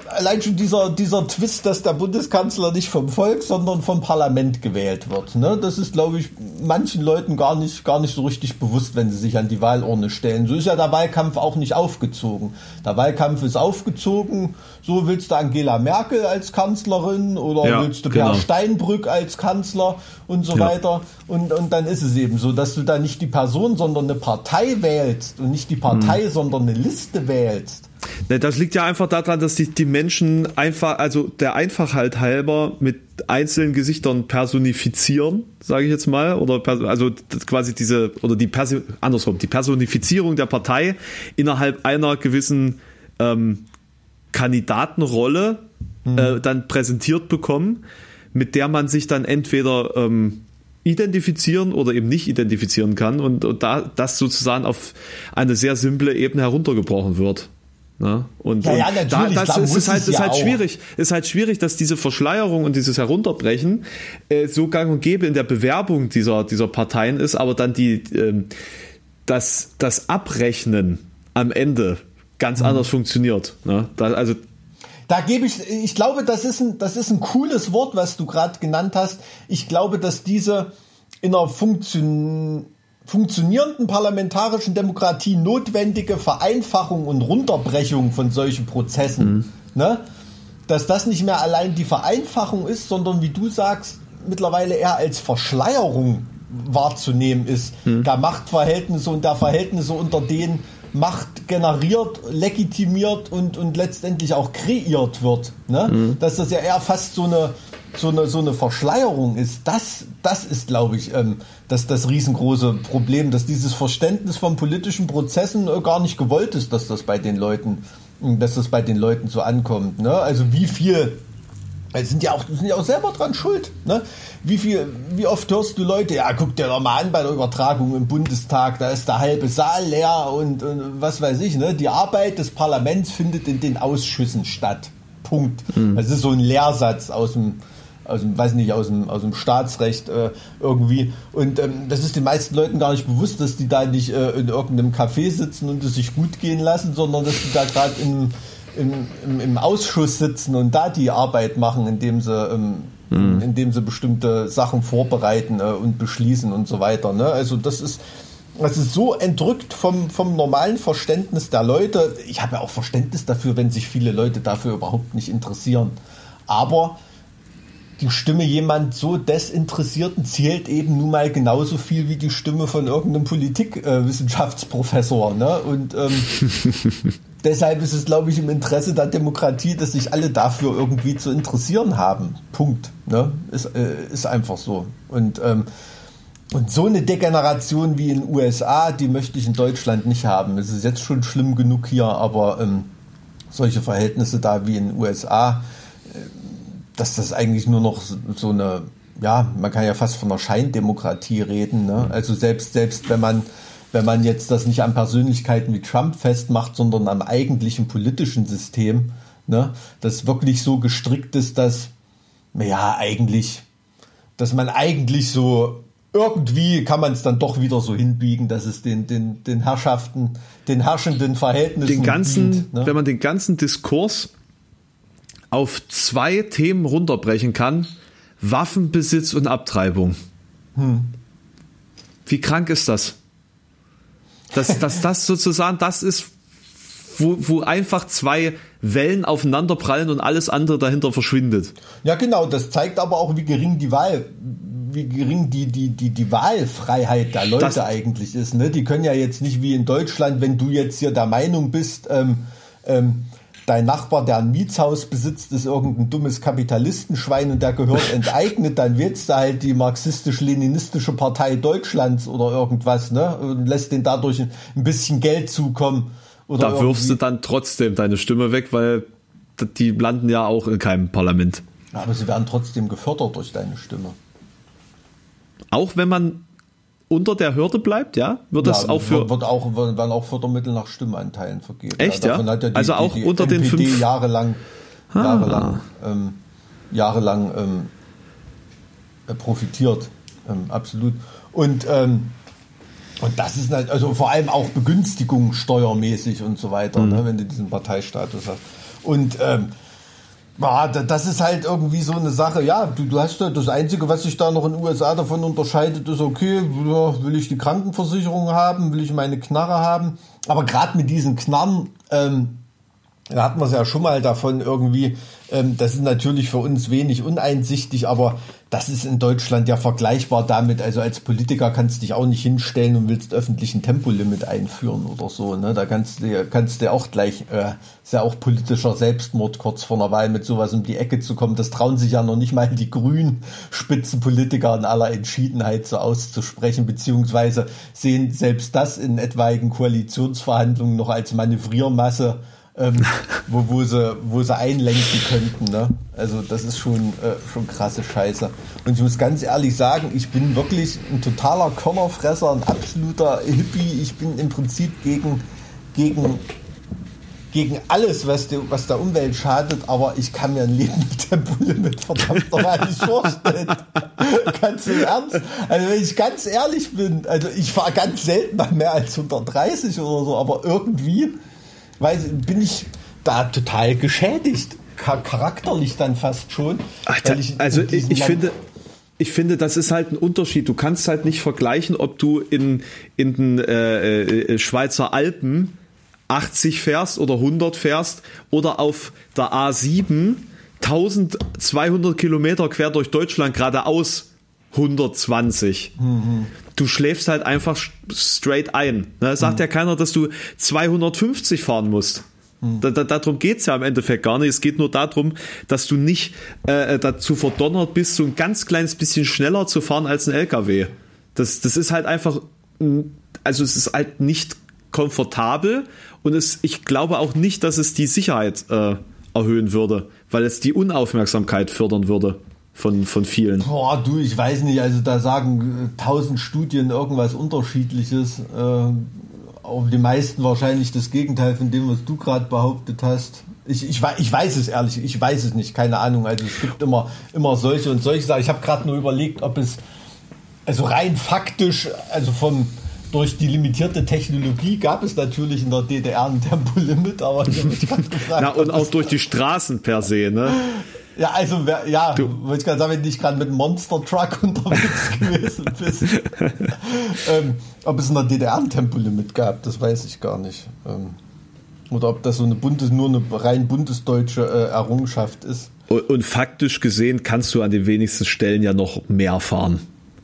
allein schon dieser, dieser Twist, dass der Bundeskanzler nicht vom Volk, sondern vom Parlament gewählt wird. Ne? Das ist, glaube ich, manchen Leuten gar nicht, gar nicht so richtig bewusst, wenn sie sich an die Wahlurne stellen. So ist ja der Wahlkampf auch nicht aufgezogen. Der Wahlkampf ist aufgezogen, so willst du Angela Merkel als Kanzlerin oder ja, willst du genau. Per Steinbrück als Kanzler und so ja. weiter. Und, und dann ist es eben so, dass du da nicht die Person, sondern eine Partei wählst und nicht die Partei, mhm. sondern eine Liste wählst. Das liegt ja einfach daran, dass die, die Menschen einfach, also der Einfachheit halber mit einzelnen Gesichtern personifizieren, sage ich jetzt mal, oder also quasi diese oder die Persi andersrum, die Personifizierung der Partei innerhalb einer gewissen ähm, Kandidatenrolle mhm. äh, dann präsentiert bekommen, mit der man sich dann entweder ähm, identifizieren oder eben nicht identifizieren kann und, und da das sozusagen auf eine sehr simple Ebene heruntergebrochen wird. Ne? Und, ja, ja, und da, das Klar, ist, ist, halt, ist halt schwierig. Ist halt schwierig, dass diese Verschleierung und dieses Herunterbrechen äh, so gang und gäbe in der Bewerbung dieser, dieser Parteien ist, aber dann die, ähm, das, das Abrechnen am Ende ganz mhm. anders funktioniert. Ne? Da, also da gebe ich, ich glaube, das ist ein, das ist ein cooles Wort, was du gerade genannt hast. Ich glaube, dass diese in einer Funktion, funktionierenden parlamentarischen Demokratie notwendige Vereinfachung und Runterbrechung von solchen Prozessen, mhm. ne? dass das nicht mehr allein die Vereinfachung ist, sondern wie du sagst, mittlerweile eher als Verschleierung wahrzunehmen ist. Hm. Der Machtverhältnisse und der Verhältnisse unter denen Macht generiert, legitimiert und, und letztendlich auch kreiert wird. Ne? Mhm. Dass das ja eher fast so eine, so eine, so eine Verschleierung ist. Das, das ist, glaube ich, ähm, das, das riesengroße Problem, dass dieses Verständnis von politischen Prozessen äh, gar nicht gewollt ist, dass das bei den Leuten, dass das bei den Leuten so ankommt. Ne? Also wie viel sind ja auch, sind ja auch selber dran schuld. Ne? Wie viel, wie oft hörst du Leute, ja, guck dir doch mal an bei der Übertragung im Bundestag, da ist der halbe Saal leer und, und was weiß ich, ne? Die Arbeit des Parlaments findet in den Ausschüssen statt. Punkt. Mhm. Das ist so ein Lehrsatz aus dem, aus dem, weiß nicht, aus dem, aus dem Staatsrecht äh, irgendwie. Und ähm, das ist den meisten Leuten gar nicht bewusst, dass die da nicht äh, in irgendeinem Café sitzen und es sich gut gehen lassen, sondern dass die da gerade im, im, im, Ausschuss sitzen und da die Arbeit machen, indem sie, ähm, mhm. indem sie bestimmte Sachen vorbereiten äh, und beschließen und so weiter. Ne? Also das ist, das ist so entrückt vom, vom normalen Verständnis der Leute. Ich habe ja auch Verständnis dafür, wenn sich viele Leute dafür überhaupt nicht interessieren. Aber die Stimme jemand so Desinteressierten zählt eben nun mal genauso viel wie die Stimme von irgendeinem Politikwissenschaftsprofessor. Äh, ne? Und ähm, deshalb ist es, glaube ich, im Interesse der Demokratie, dass sich alle dafür irgendwie zu interessieren haben. Punkt. Ne? Ist, äh, ist einfach so. Und, ähm, und so eine Degeneration wie in den USA, die möchte ich in Deutschland nicht haben. Es ist jetzt schon schlimm genug hier, aber ähm, solche Verhältnisse da wie in den USA, äh, dass das eigentlich nur noch so eine, ja, man kann ja fast von einer Scheindemokratie reden. Ne? Also selbst, selbst wenn man wenn man jetzt das nicht an Persönlichkeiten wie Trump festmacht, sondern am eigentlichen politischen System, ne, das wirklich so gestrickt ist, dass, ja, eigentlich, dass man eigentlich so irgendwie kann man es dann doch wieder so hinbiegen, dass es den, den, den Herrschaften, den herrschenden Verhältnissen. Den ganzen, dient, ne? wenn man den ganzen Diskurs auf zwei Themen runterbrechen kann, Waffenbesitz und Abtreibung. Hm. Wie krank ist das? Dass, dass das sozusagen das ist, wo, wo einfach zwei Wellen aufeinanderprallen und alles andere dahinter verschwindet. Ja, genau. Das zeigt aber auch, wie gering die Wahl, wie gering die, die, die, die Wahlfreiheit der Leute das eigentlich ist. Ne? Die können ja jetzt nicht wie in Deutschland, wenn du jetzt hier der Meinung bist, ähm, ähm, dein Nachbar, der ein Mietshaus besitzt, ist irgendein dummes Kapitalistenschwein und der gehört enteignet, dann wählst du halt die marxistisch-leninistische Partei Deutschlands oder irgendwas, ne? Und lässt den dadurch ein bisschen Geld zukommen. Oder da wirfst du dann trotzdem deine Stimme weg, weil die landen ja auch in keinem Parlament. Aber sie werden trotzdem gefördert durch deine Stimme. Auch wenn man unter der Hürde bleibt, ja? Wird das ja, auch für. Wird auch, werden auch Fördermittel nach Stimmanteilen vergeben. Echt, ja? ja? Die, also auch die, die unter NPD den fünf. Jahrelang, ah. jahrelang, ähm, jahrelang ähm, äh, profitiert. Ähm, absolut. Und, ähm, und das ist halt, also vor allem auch Begünstigung steuermäßig und so weiter, mhm. ne, wenn du diesen Parteistatus hast. Und ähm, ja, das ist halt irgendwie so eine Sache. Ja, du, du hast ja das Einzige, was sich da noch in den USA davon unterscheidet, ist okay, will ich die Krankenversicherung haben, will ich meine Knarre haben. Aber gerade mit diesen Knarren, ähm, da hatten wir es ja schon mal davon irgendwie, ähm, das ist natürlich für uns wenig uneinsichtig, aber das ist in Deutschland ja vergleichbar damit. Also als Politiker kannst du dich auch nicht hinstellen und willst öffentlichen Tempolimit einführen oder so. Ne? Da kannst du kannst du auch gleich, äh, ist ja auch politischer Selbstmord kurz vor einer Wahl mit sowas um die Ecke zu kommen. Das trauen sich ja noch nicht mal die grünen Spitzenpolitiker in aller Entschiedenheit so auszusprechen, beziehungsweise sehen selbst das in etwaigen Koalitionsverhandlungen noch als Manövriermasse ähm, wo, wo, sie, wo sie einlenken könnten. Ne? Also das ist schon, äh, schon krasse Scheiße. Und ich muss ganz ehrlich sagen, ich bin wirklich ein totaler Körnerfresser, ein absoluter Hippie. Ich bin im Prinzip gegen, gegen, gegen alles, was, die, was der Umwelt schadet, aber ich kann mir ein Leben mit Tempolimit verdammt nochmal nicht vorstellen. ganz im Ernst. Also wenn ich ganz ehrlich bin, also ich fahre ganz selten mal mehr als 130 oder so, aber irgendwie weil bin ich da total geschädigt, charakterlich dann fast schon. Da, ich also ich, ich finde, ich finde, das ist halt ein Unterschied. Du kannst halt nicht vergleichen, ob du in, in den äh, äh, Schweizer Alpen 80 fährst oder 100 fährst oder auf der A7 1200 Kilometer quer durch Deutschland geradeaus 120. Mhm. Du schläfst halt einfach straight ein. Ne? Sagt mhm. ja keiner, dass du 250 fahren musst. Mhm. Da, da, darum geht's ja im Endeffekt gar nicht. Es geht nur darum, dass du nicht äh, dazu verdonnert bist, so ein ganz kleines bisschen schneller zu fahren als ein LKW. Das, das ist halt einfach, also es ist halt nicht komfortabel und es, ich glaube auch nicht, dass es die Sicherheit äh, erhöhen würde, weil es die Unaufmerksamkeit fördern würde von, von vielen. Boah, du, ich weiß nicht, also da sagen äh, tausend Studien irgendwas Unterschiedliches. Äh, die meisten wahrscheinlich das Gegenteil von dem, was du gerade behauptet hast. Ich, ich, ich weiß es ehrlich, ich weiß es nicht, keine Ahnung. Also es gibt immer, immer solche und solche Sachen. Ich habe gerade nur überlegt, ob es, also rein faktisch, also vom, durch die limitierte Technologie gab es natürlich in der DDR ein Tempolimit, aber ich habe mich gerade gefragt. Na, und auch durch die Straßen per se, ne? Ja, also, ja, du. wollte ich gerade sagen, wenn du nicht gerade mit einem Monster Truck unterwegs gewesen bist. ähm, ob es in der DDR ein Tempolimit gab, das weiß ich gar nicht. Ähm, oder ob das so eine Bundes, nur eine rein bundesdeutsche äh, Errungenschaft ist. Und, und, faktisch gesehen kannst du an den wenigsten Stellen ja noch mehr fahren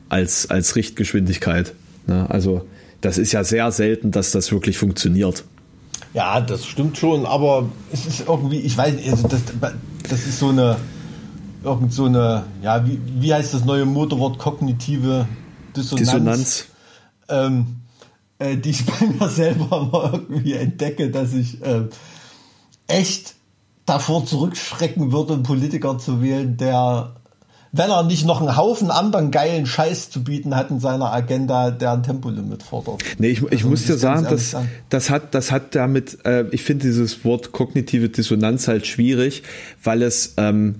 als, als Richtgeschwindigkeit. Ne? Also, das ist ja sehr selten, dass das wirklich funktioniert. Ja, das stimmt schon, aber es ist irgendwie, ich weiß nicht, also das, das ist so eine, irgend so eine, ja, wie, wie heißt das neue Motorwort, kognitive Dissonanz? Dissonanz. Ähm, äh, die ich bei mir selber mal irgendwie entdecke, dass ich äh, echt davor zurückschrecken würde, einen Politiker zu wählen, der wenn er nicht noch einen Haufen anderen geilen Scheiß zu bieten hat in seiner Agenda, der ein Tempolimit fordert. Nee, ich, ich also, muss dir sagen, das, das hat, das hat damit, äh, ich finde dieses Wort kognitive Dissonanz halt schwierig, weil es, ähm,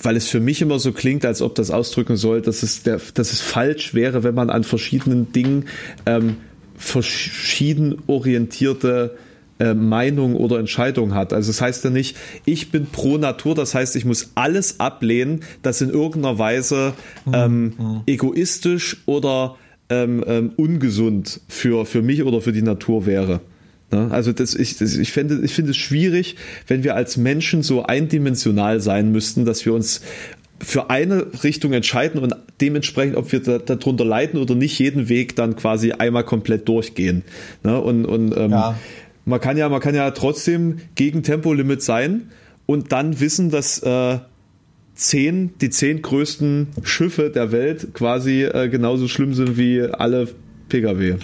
weil es für mich immer so klingt, als ob das ausdrücken soll, dass es, der, dass es falsch wäre, wenn man an verschiedenen Dingen ähm, verschieden orientierte äh, Meinung oder Entscheidung hat. Also das heißt ja nicht, ich bin pro Natur, das heißt, ich muss alles ablehnen, das in irgendeiner Weise ähm, mhm. egoistisch oder ähm, ähm, ungesund für, für mich oder für die Natur wäre. Ne? Also das, ich, das, ich, finde, ich finde es schwierig, wenn wir als Menschen so eindimensional sein müssten, dass wir uns für eine Richtung entscheiden und dementsprechend, ob wir da, darunter leiden oder nicht, jeden Weg dann quasi einmal komplett durchgehen. Ne? Und, und ähm, ja man kann ja, man kann ja trotzdem gegen Tempolimit sein und dann wissen, dass äh, zehn, die zehn größten Schiffe der Welt quasi äh, genauso schlimm sind wie alle Pkw.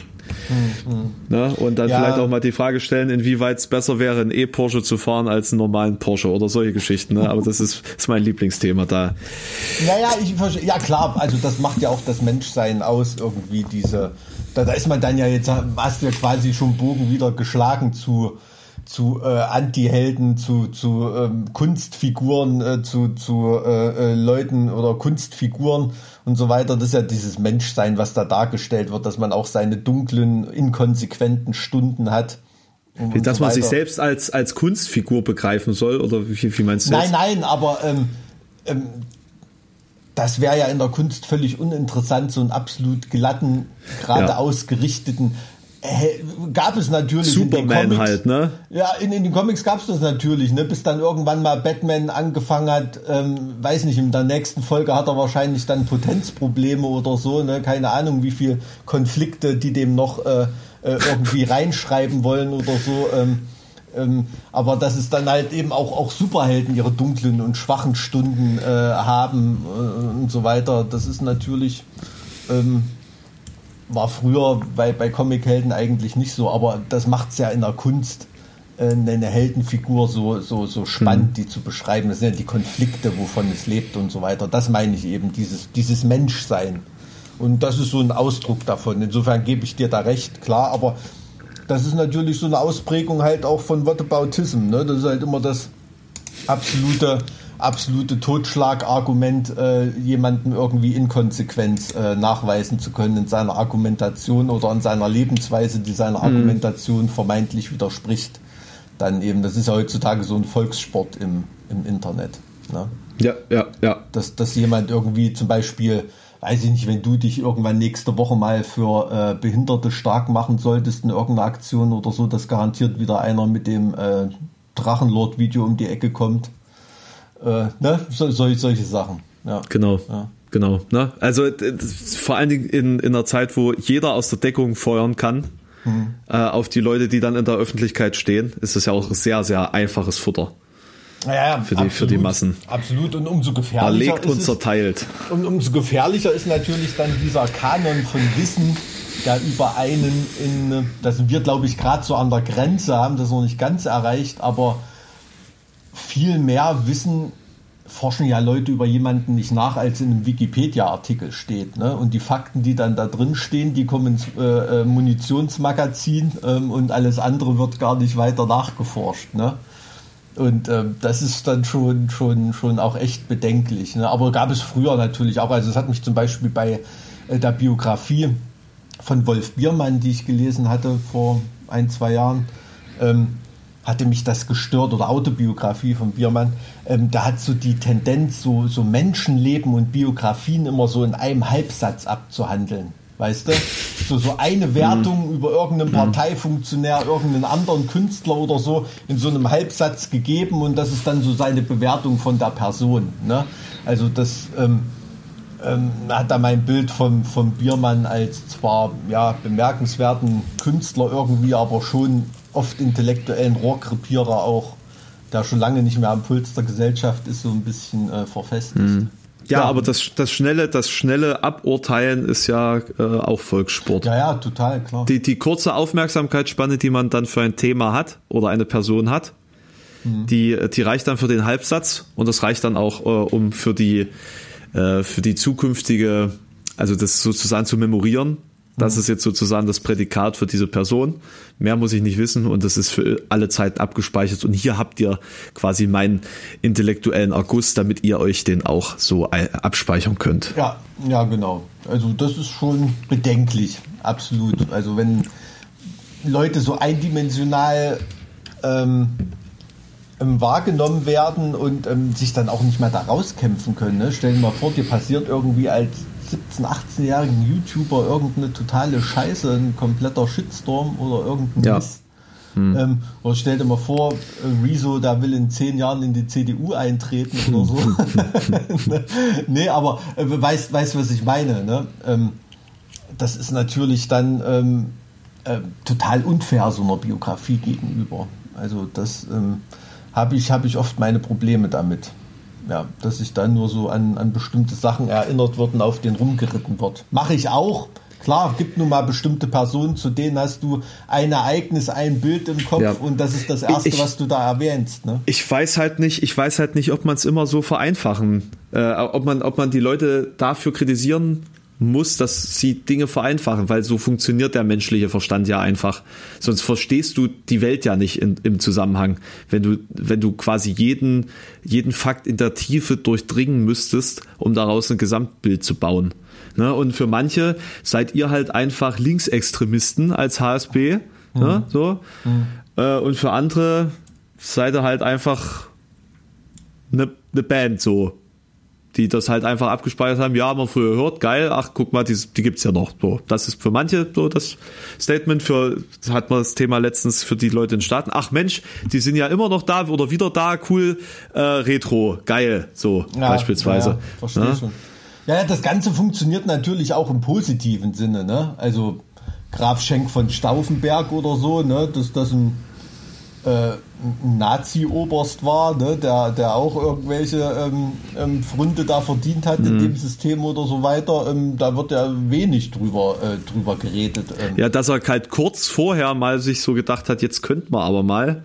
Mhm. Ne? Und dann ja. vielleicht auch mal die Frage stellen, inwieweit es besser wäre, ein E-Porsche zu fahren als einen normalen Porsche oder solche Geschichten. Ne? Aber das ist, ist mein Lieblingsthema da. Naja, ich verstehe, ja klar, also das macht ja auch das Menschsein aus, irgendwie diese, da, da ist man dann ja jetzt, hast du ja quasi schon Bogen wieder geschlagen zu, zu äh, Anti-Helden, zu, zu ähm, Kunstfiguren, äh, zu, zu äh, äh, Leuten oder Kunstfiguren und so weiter. Das ist ja dieses Menschsein, was da dargestellt wird, dass man auch seine dunklen, inkonsequenten Stunden hat. Und, dass so man sich selbst als, als Kunstfigur begreifen soll, oder wie, wie meinst du das? Nein, nein, aber ähm, ähm, das wäre ja in der Kunst völlig uninteressant, so einen absolut glatten, geradeaus gerichteten. Gab es natürlich. Superman Comics, halt, ne? Ja, in, in den Comics gab es das natürlich, ne? Bis dann irgendwann mal Batman angefangen hat, ähm, weiß nicht, in der nächsten Folge hat er wahrscheinlich dann Potenzprobleme oder so, ne? Keine Ahnung, wie viel Konflikte die dem noch äh, äh, irgendwie reinschreiben wollen oder so. Ähm, ähm, aber dass es dann halt eben auch, auch Superhelden ihre dunklen und schwachen Stunden äh, haben äh, und so weiter, das ist natürlich, ähm, war früher bei, bei Comichelden eigentlich nicht so, aber das macht es ja in der Kunst äh, eine Heldenfigur so, so, so spannend, mhm. die zu beschreiben. Das sind ja die Konflikte, wovon es lebt und so weiter. Das meine ich eben, dieses, dieses Menschsein. Und das ist so ein Ausdruck davon. Insofern gebe ich dir da recht, klar, aber das ist natürlich so eine Ausprägung halt auch von Whataboutism. Ne? Das ist halt immer das absolute, absolute Totschlagargument, äh, jemandem irgendwie Inkonsequenz äh, nachweisen zu können in seiner Argumentation oder in seiner Lebensweise, die seiner mhm. Argumentation vermeintlich widerspricht. Dann eben, das ist ja heutzutage so ein Volkssport im, im Internet. Ne? Ja, ja, ja. Dass, dass jemand irgendwie zum Beispiel weiß ich nicht, wenn du dich irgendwann nächste Woche mal für äh, Behinderte stark machen solltest in irgendeiner Aktion oder so, dass garantiert wieder einer mit dem äh, Drachenlord-Video um die Ecke kommt. Äh, ne? So, solche, solche Sachen. Ja. Genau. Ja. genau. Ne? Also vor allen Dingen in, in einer Zeit, wo jeder aus der Deckung feuern kann, mhm. äh, auf die Leute, die dann in der Öffentlichkeit stehen, ist das ja auch sehr, sehr einfaches Futter. Ja, ja, für, die, absolut, für die Massen. Absolut. Und umso gefährlicher. Erlegt und zerteilt. Und umso gefährlicher ist natürlich dann dieser Kanon von Wissen, der über einen in, da sind wir, glaube ich, gerade so an der Grenze, haben das noch nicht ganz erreicht, aber viel mehr Wissen forschen ja Leute über jemanden nicht nach, als in einem Wikipedia-Artikel steht. Ne? Und die Fakten, die dann da drin stehen, die kommen ins äh, äh, Munitionsmagazin ähm, und alles andere wird gar nicht weiter nachgeforscht. Ne? Und ähm, das ist dann schon, schon, schon auch echt bedenklich. Ne? Aber gab es früher natürlich auch. Also es hat mich zum Beispiel bei äh, der Biografie von Wolf Biermann, die ich gelesen hatte vor ein, zwei Jahren, ähm, hatte mich das gestört oder Autobiografie von Biermann. Ähm, da hat so die Tendenz, so, so Menschenleben und Biografien immer so in einem Halbsatz abzuhandeln. Weißt du? So, so eine Wertung mhm. über irgendeinen mhm. Parteifunktionär, irgendeinen anderen Künstler oder so in so einem Halbsatz gegeben und das ist dann so seine Bewertung von der Person. Ne? Also das ähm, ähm, hat da mein Bild vom, vom Biermann als zwar ja, bemerkenswerten Künstler irgendwie, aber schon oft intellektuellen Rohrkrepierer auch, der schon lange nicht mehr am Puls der Gesellschaft ist, so ein bisschen äh, verfestigt. Mhm. Ja, aber das, das schnelle, das schnelle Aburteilen ist ja äh, auch Volkssport. Ja, ja, total, klar. Die, die kurze Aufmerksamkeitsspanne, die man dann für ein Thema hat oder eine Person hat, mhm. die, die reicht dann für den Halbsatz und das reicht dann auch, äh, um für die, äh, für die zukünftige, also das sozusagen zu memorieren das ist jetzt sozusagen das Prädikat für diese Person. Mehr muss ich nicht wissen und das ist für alle Zeiten abgespeichert. Und hier habt ihr quasi meinen intellektuellen Erguss, damit ihr euch den auch so abspeichern könnt. Ja, ja, genau. Also das ist schon bedenklich, absolut. Also wenn Leute so eindimensional ähm, ähm wahrgenommen werden und ähm, sich dann auch nicht mehr da rauskämpfen können. Ne? Stell dir mal vor, dir passiert irgendwie als 17-, 18-jährigen YouTuber irgendeine totale Scheiße, ein kompletter Shitstorm oder irgendein ja. Mist. Hm. Ähm, oder stell dir mal vor, Rezo, da will in zehn Jahren in die CDU eintreten oder so. nee, aber äh, weißt, weißt, was ich meine. Ne? Ähm, das ist natürlich dann ähm, äh, total unfair so einer Biografie gegenüber. Also das ähm, habe ich, hab ich oft meine Probleme damit ja, dass sich dann nur so an, an bestimmte Sachen erinnert wird und auf den rumgeritten wird. Mache ich auch. Klar, gibt nun mal bestimmte Personen, zu denen hast du ein Ereignis, ein Bild im Kopf ja. und das ist das Erste, ich, was du da erwähnst. Ne? Ich weiß halt nicht, ich weiß halt nicht, ob man es immer so vereinfachen, äh, ob man, ob man die Leute dafür kritisieren muss, dass sie Dinge vereinfachen, weil so funktioniert der menschliche Verstand ja einfach. Sonst verstehst du die Welt ja nicht in, im Zusammenhang. Wenn du, wenn du quasi jeden, jeden Fakt in der Tiefe durchdringen müsstest, um daraus ein Gesamtbild zu bauen. Ne? Und für manche seid ihr halt einfach Linksextremisten als HSB. Ne? Mhm. Ne? So. Mhm. Äh, und für andere seid ihr halt einfach eine, eine Band so die das halt einfach abgespeichert haben, ja, haben wir früher gehört, geil, ach, guck mal, die, die gibt's ja noch. So, das ist für manche so das Statement, für hat man das Thema letztens für die Leute in Staaten, ach Mensch, die sind ja immer noch da oder wieder da, cool, äh, Retro, geil, so ja, beispielsweise. Ja, verstehe ja? schon. Ja, das Ganze funktioniert natürlich auch im positiven Sinne, ne? Also Graf Schenk von Stauffenberg oder so, ne? Dass das ein äh, Nazi-Oberst war, ne, der, der auch irgendwelche ähm, ähm, Fründe da verdient hat mhm. in dem System oder so weiter, ähm, da wird ja wenig drüber, äh, drüber geredet. Ähm. Ja, dass er halt kurz vorher mal sich so gedacht hat, jetzt könnte man aber mal.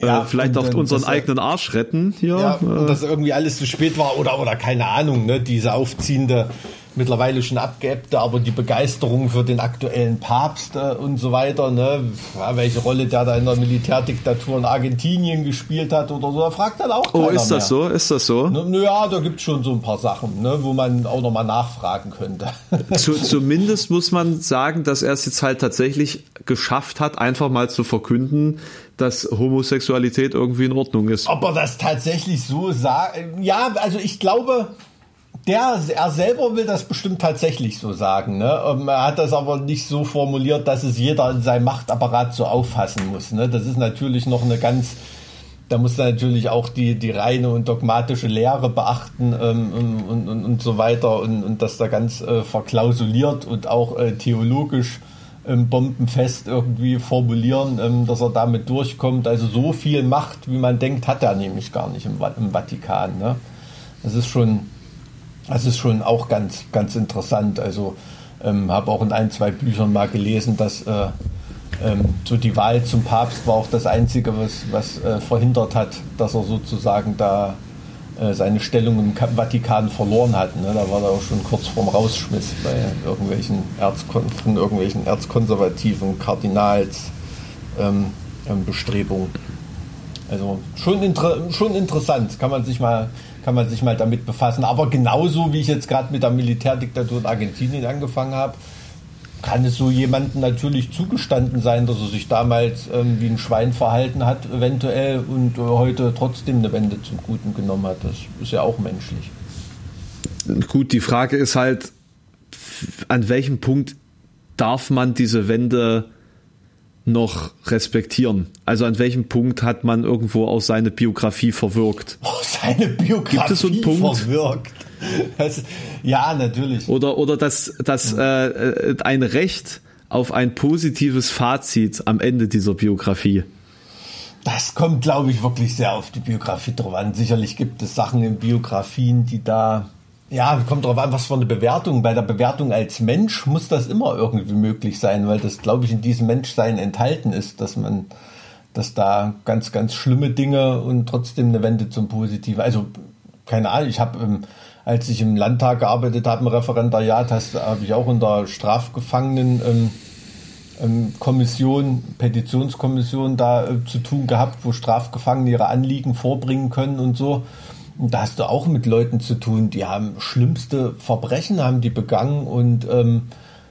Äh, ja, vielleicht auch unseren eigenen Arsch retten hier. Ja, und dass irgendwie alles zu spät war oder, oder keine Ahnung, ne, diese aufziehende mittlerweile schon abgeebte, aber die Begeisterung für den aktuellen Papst äh, und so weiter, ne, ja, welche Rolle der da in der Militärdiktatur in Argentinien gespielt hat oder so, da fragt dann auch keiner Oh, ist das mehr. so? Ist das so? Ne, ja, da gibt es schon so ein paar Sachen, ne, wo man auch nochmal nachfragen könnte. Zu, zumindest muss man sagen, dass er es jetzt halt tatsächlich geschafft hat, einfach mal zu verkünden, dass Homosexualität irgendwie in Ordnung ist. Ob er das tatsächlich so sagt? Ja, also ich glaube, der, er selber will das bestimmt tatsächlich so sagen. Ne? Ähm, er hat das aber nicht so formuliert, dass es jeder in seinem Machtapparat so auffassen muss. Ne? Das ist natürlich noch eine ganz da muss er natürlich auch die, die reine und dogmatische Lehre beachten ähm, und, und, und so weiter und, und das da ganz äh, verklausuliert und auch äh, theologisch ähm, bombenfest irgendwie formulieren, ähm, dass er damit durchkommt. Also so viel Macht, wie man denkt, hat er nämlich gar nicht im, im Vatikan. Ne? Das ist schon, das ist schon auch ganz, ganz interessant. Also ähm, habe auch in ein, zwei Büchern mal gelesen, dass äh, ähm, so die Wahl zum Papst war auch das Einzige, was, was äh, verhindert hat, dass er sozusagen da äh, seine Stellung im Vatikan verloren hat. Ne? Da war er auch schon kurz vorm Rausschmiss bei irgendwelchen Erzkon von irgendwelchen erzkonservativen Kardinals ähm, ähm, Bestrebungen. Also schon, inter schon interessant, kann man sich mal kann man sich mal damit befassen. Aber genauso wie ich jetzt gerade mit der Militärdiktatur in Argentinien angefangen habe, kann es so jemandem natürlich zugestanden sein, dass er sich damals ähm, wie ein Schwein verhalten hat, eventuell, und äh, heute trotzdem eine Wende zum Guten genommen hat. Das ist ja auch menschlich. Gut, die Frage ist halt, an welchem Punkt darf man diese Wende noch respektieren? Also an welchem Punkt hat man irgendwo auch seine Biografie verwirkt? Oh, seine Biografie Gibt es so einen Punkt? verwirkt. Das, ja, natürlich. Oder, oder dass, dass äh, äh, ein Recht auf ein positives Fazit am Ende dieser Biografie. Das kommt, glaube ich, wirklich sehr auf die Biografie drauf an. Sicherlich gibt es Sachen in Biografien, die da, ja, kommt drauf an, was für eine Bewertung. Bei der Bewertung als Mensch muss das immer irgendwie möglich sein, weil das, glaube ich, in diesem Menschsein enthalten ist, dass man, dass da ganz, ganz schlimme Dinge und trotzdem eine Wende zum Positiven. Also, keine Ahnung, ich habe ähm, als ich im Landtag gearbeitet habe, im Referendariat, habe ich auch in der Strafgefangenen ähm, ähm, Kommission, Petitionskommission da äh, zu tun gehabt, wo Strafgefangene ihre Anliegen vorbringen können und so. Und da hast du auch mit Leuten zu tun, die haben schlimmste Verbrechen, haben die begangen und ähm,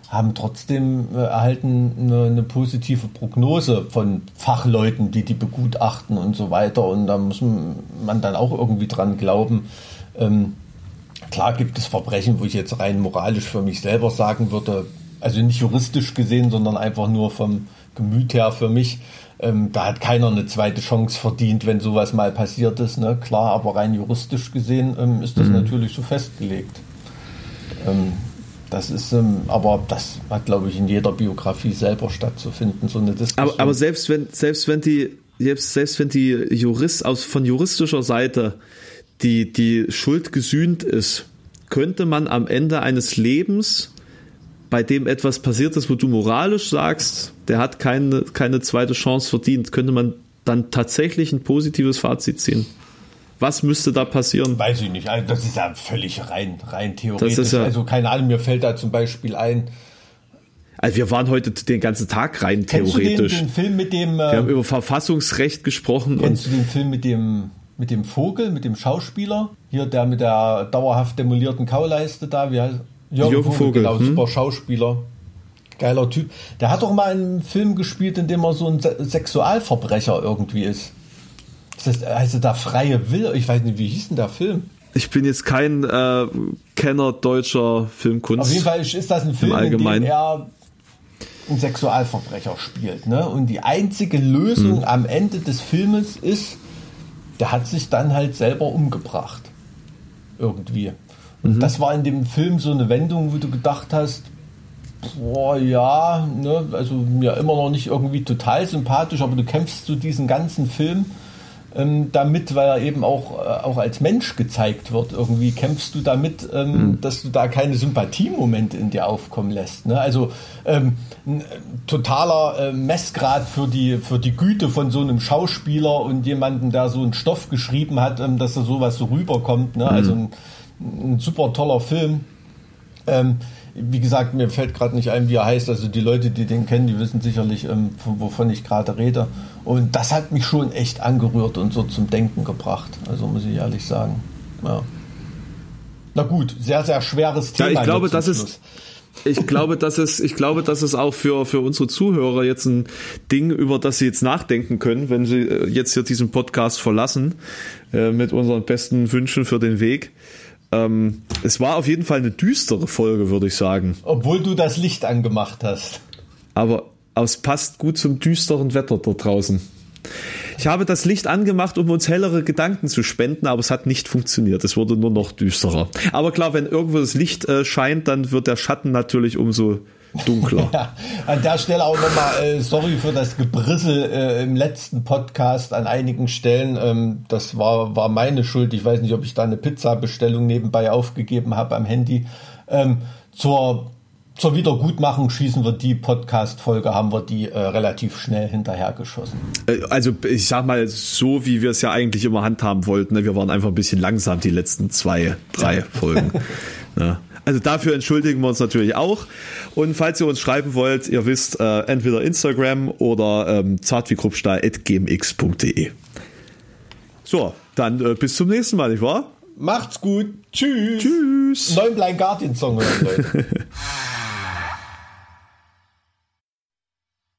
haben trotzdem äh, erhalten eine, eine, positive Prognose von Fachleuten, die die begutachten und so weiter. Und da muss man dann auch irgendwie dran glauben. Ähm, Klar gibt es Verbrechen, wo ich jetzt rein moralisch für mich selber sagen würde, also nicht juristisch gesehen, sondern einfach nur vom Gemüt her für mich. Ähm, da hat keiner eine zweite Chance verdient, wenn sowas mal passiert ist. Ne? Klar, aber rein juristisch gesehen ähm, ist das mhm. natürlich so festgelegt. Ähm, das ist, ähm, aber das hat, glaube ich, in jeder Biografie selber stattzufinden, so eine Diskussion. Aber, aber selbst wenn, selbst wenn die, selbst, selbst wenn die Jurist aus von juristischer Seite die, die Schuld gesühnt ist, könnte man am Ende eines Lebens, bei dem etwas passiert ist, wo du moralisch sagst, der hat keine, keine zweite Chance verdient, könnte man dann tatsächlich ein positives Fazit ziehen? Was müsste da passieren? Weiß ich nicht. Also das ist ja völlig rein, rein theoretisch. Ja also keine Ahnung, mir fällt da zum Beispiel ein. Also wir waren heute den ganzen Tag rein theoretisch. Du den, den Film mit dem. wir haben über Verfassungsrecht gesprochen. Kennst du den Film mit dem mit dem Vogel, mit dem Schauspieler. Hier der mit der dauerhaft demolierten Kauleiste da, wie heißt Jürgen, Jürgen Vogel, Vogel, genau, hm? super Schauspieler. Geiler Typ. Der hat doch mal einen Film gespielt, in dem er so ein Sexualverbrecher irgendwie ist. Das heißt, also der freie Will, ich weiß nicht, wie hieß denn der Film? Ich bin jetzt kein äh, Kenner deutscher Filmkunst. Auf jeden Fall ist das ein Film, in dem er einen Sexualverbrecher spielt. Ne? Und die einzige Lösung hm. am Ende des Filmes ist, der hat sich dann halt selber umgebracht. Irgendwie. Mhm. das war in dem Film so eine Wendung, wo du gedacht hast, boah, ja, ne, also mir immer noch nicht irgendwie total sympathisch, aber du kämpfst zu so diesen ganzen Film ähm, damit, weil er eben auch, äh, auch als Mensch gezeigt wird. Irgendwie kämpfst du damit, ähm, mhm. dass du da keine Sympathiemomente in dir aufkommen lässt. Ne? Also ähm, ein totaler äh, Messgrad für die, für die Güte von so einem Schauspieler und jemanden, der so einen Stoff geschrieben hat, ähm, dass da sowas so rüberkommt. Ne? Also mhm. Also ein, ein super toller Film. Ähm, wie gesagt, mir fällt gerade nicht ein, wie er heißt. Also die Leute, die den kennen, die wissen sicherlich, ähm, wovon ich gerade rede. Und das hat mich schon echt angerührt und so zum Denken gebracht. Also muss ich ehrlich sagen. Ja. Na gut, sehr, sehr schweres Thema. Ja, ich glaube, das ist. Ich glaube, das ist, ich glaube, das ist auch für, für unsere Zuhörer jetzt ein Ding, über das sie jetzt nachdenken können, wenn sie äh, jetzt hier diesen Podcast verlassen, äh, mit unseren besten Wünschen für den Weg. Ähm, es war auf jeden Fall eine düstere Folge, würde ich sagen. Obwohl du das Licht angemacht hast. Aber es passt gut zum düsteren Wetter dort draußen. Ich habe das Licht angemacht, um uns hellere Gedanken zu spenden, aber es hat nicht funktioniert. Es wurde nur noch düsterer. Aber klar, wenn irgendwo das Licht äh, scheint, dann wird der Schatten natürlich umso dunkler. ja, an der Stelle auch nochmal äh, sorry für das Gebrissel äh, im letzten Podcast an einigen Stellen. Ähm, das war, war meine Schuld. Ich weiß nicht, ob ich da eine Pizza-Bestellung nebenbei aufgegeben habe am Handy. Ähm, zur zur Wiedergutmachung schießen wir die Podcast-Folge, haben wir die äh, relativ schnell hinterhergeschossen. Äh, also ich sag mal, so wie wir es ja eigentlich immer handhaben wollten, ne? wir waren einfach ein bisschen langsam die letzten zwei, drei ja. Folgen. ja. Also dafür entschuldigen wir uns natürlich auch. Und falls ihr uns schreiben wollt, ihr wisst, äh, entweder Instagram oder ähm, zartwiegruppstahl.gmx.de. So, dann äh, bis zum nächsten Mal, nicht wahr? Macht's gut. Tschüss. Tschüss. Neuen Blind Guardian Song Leute.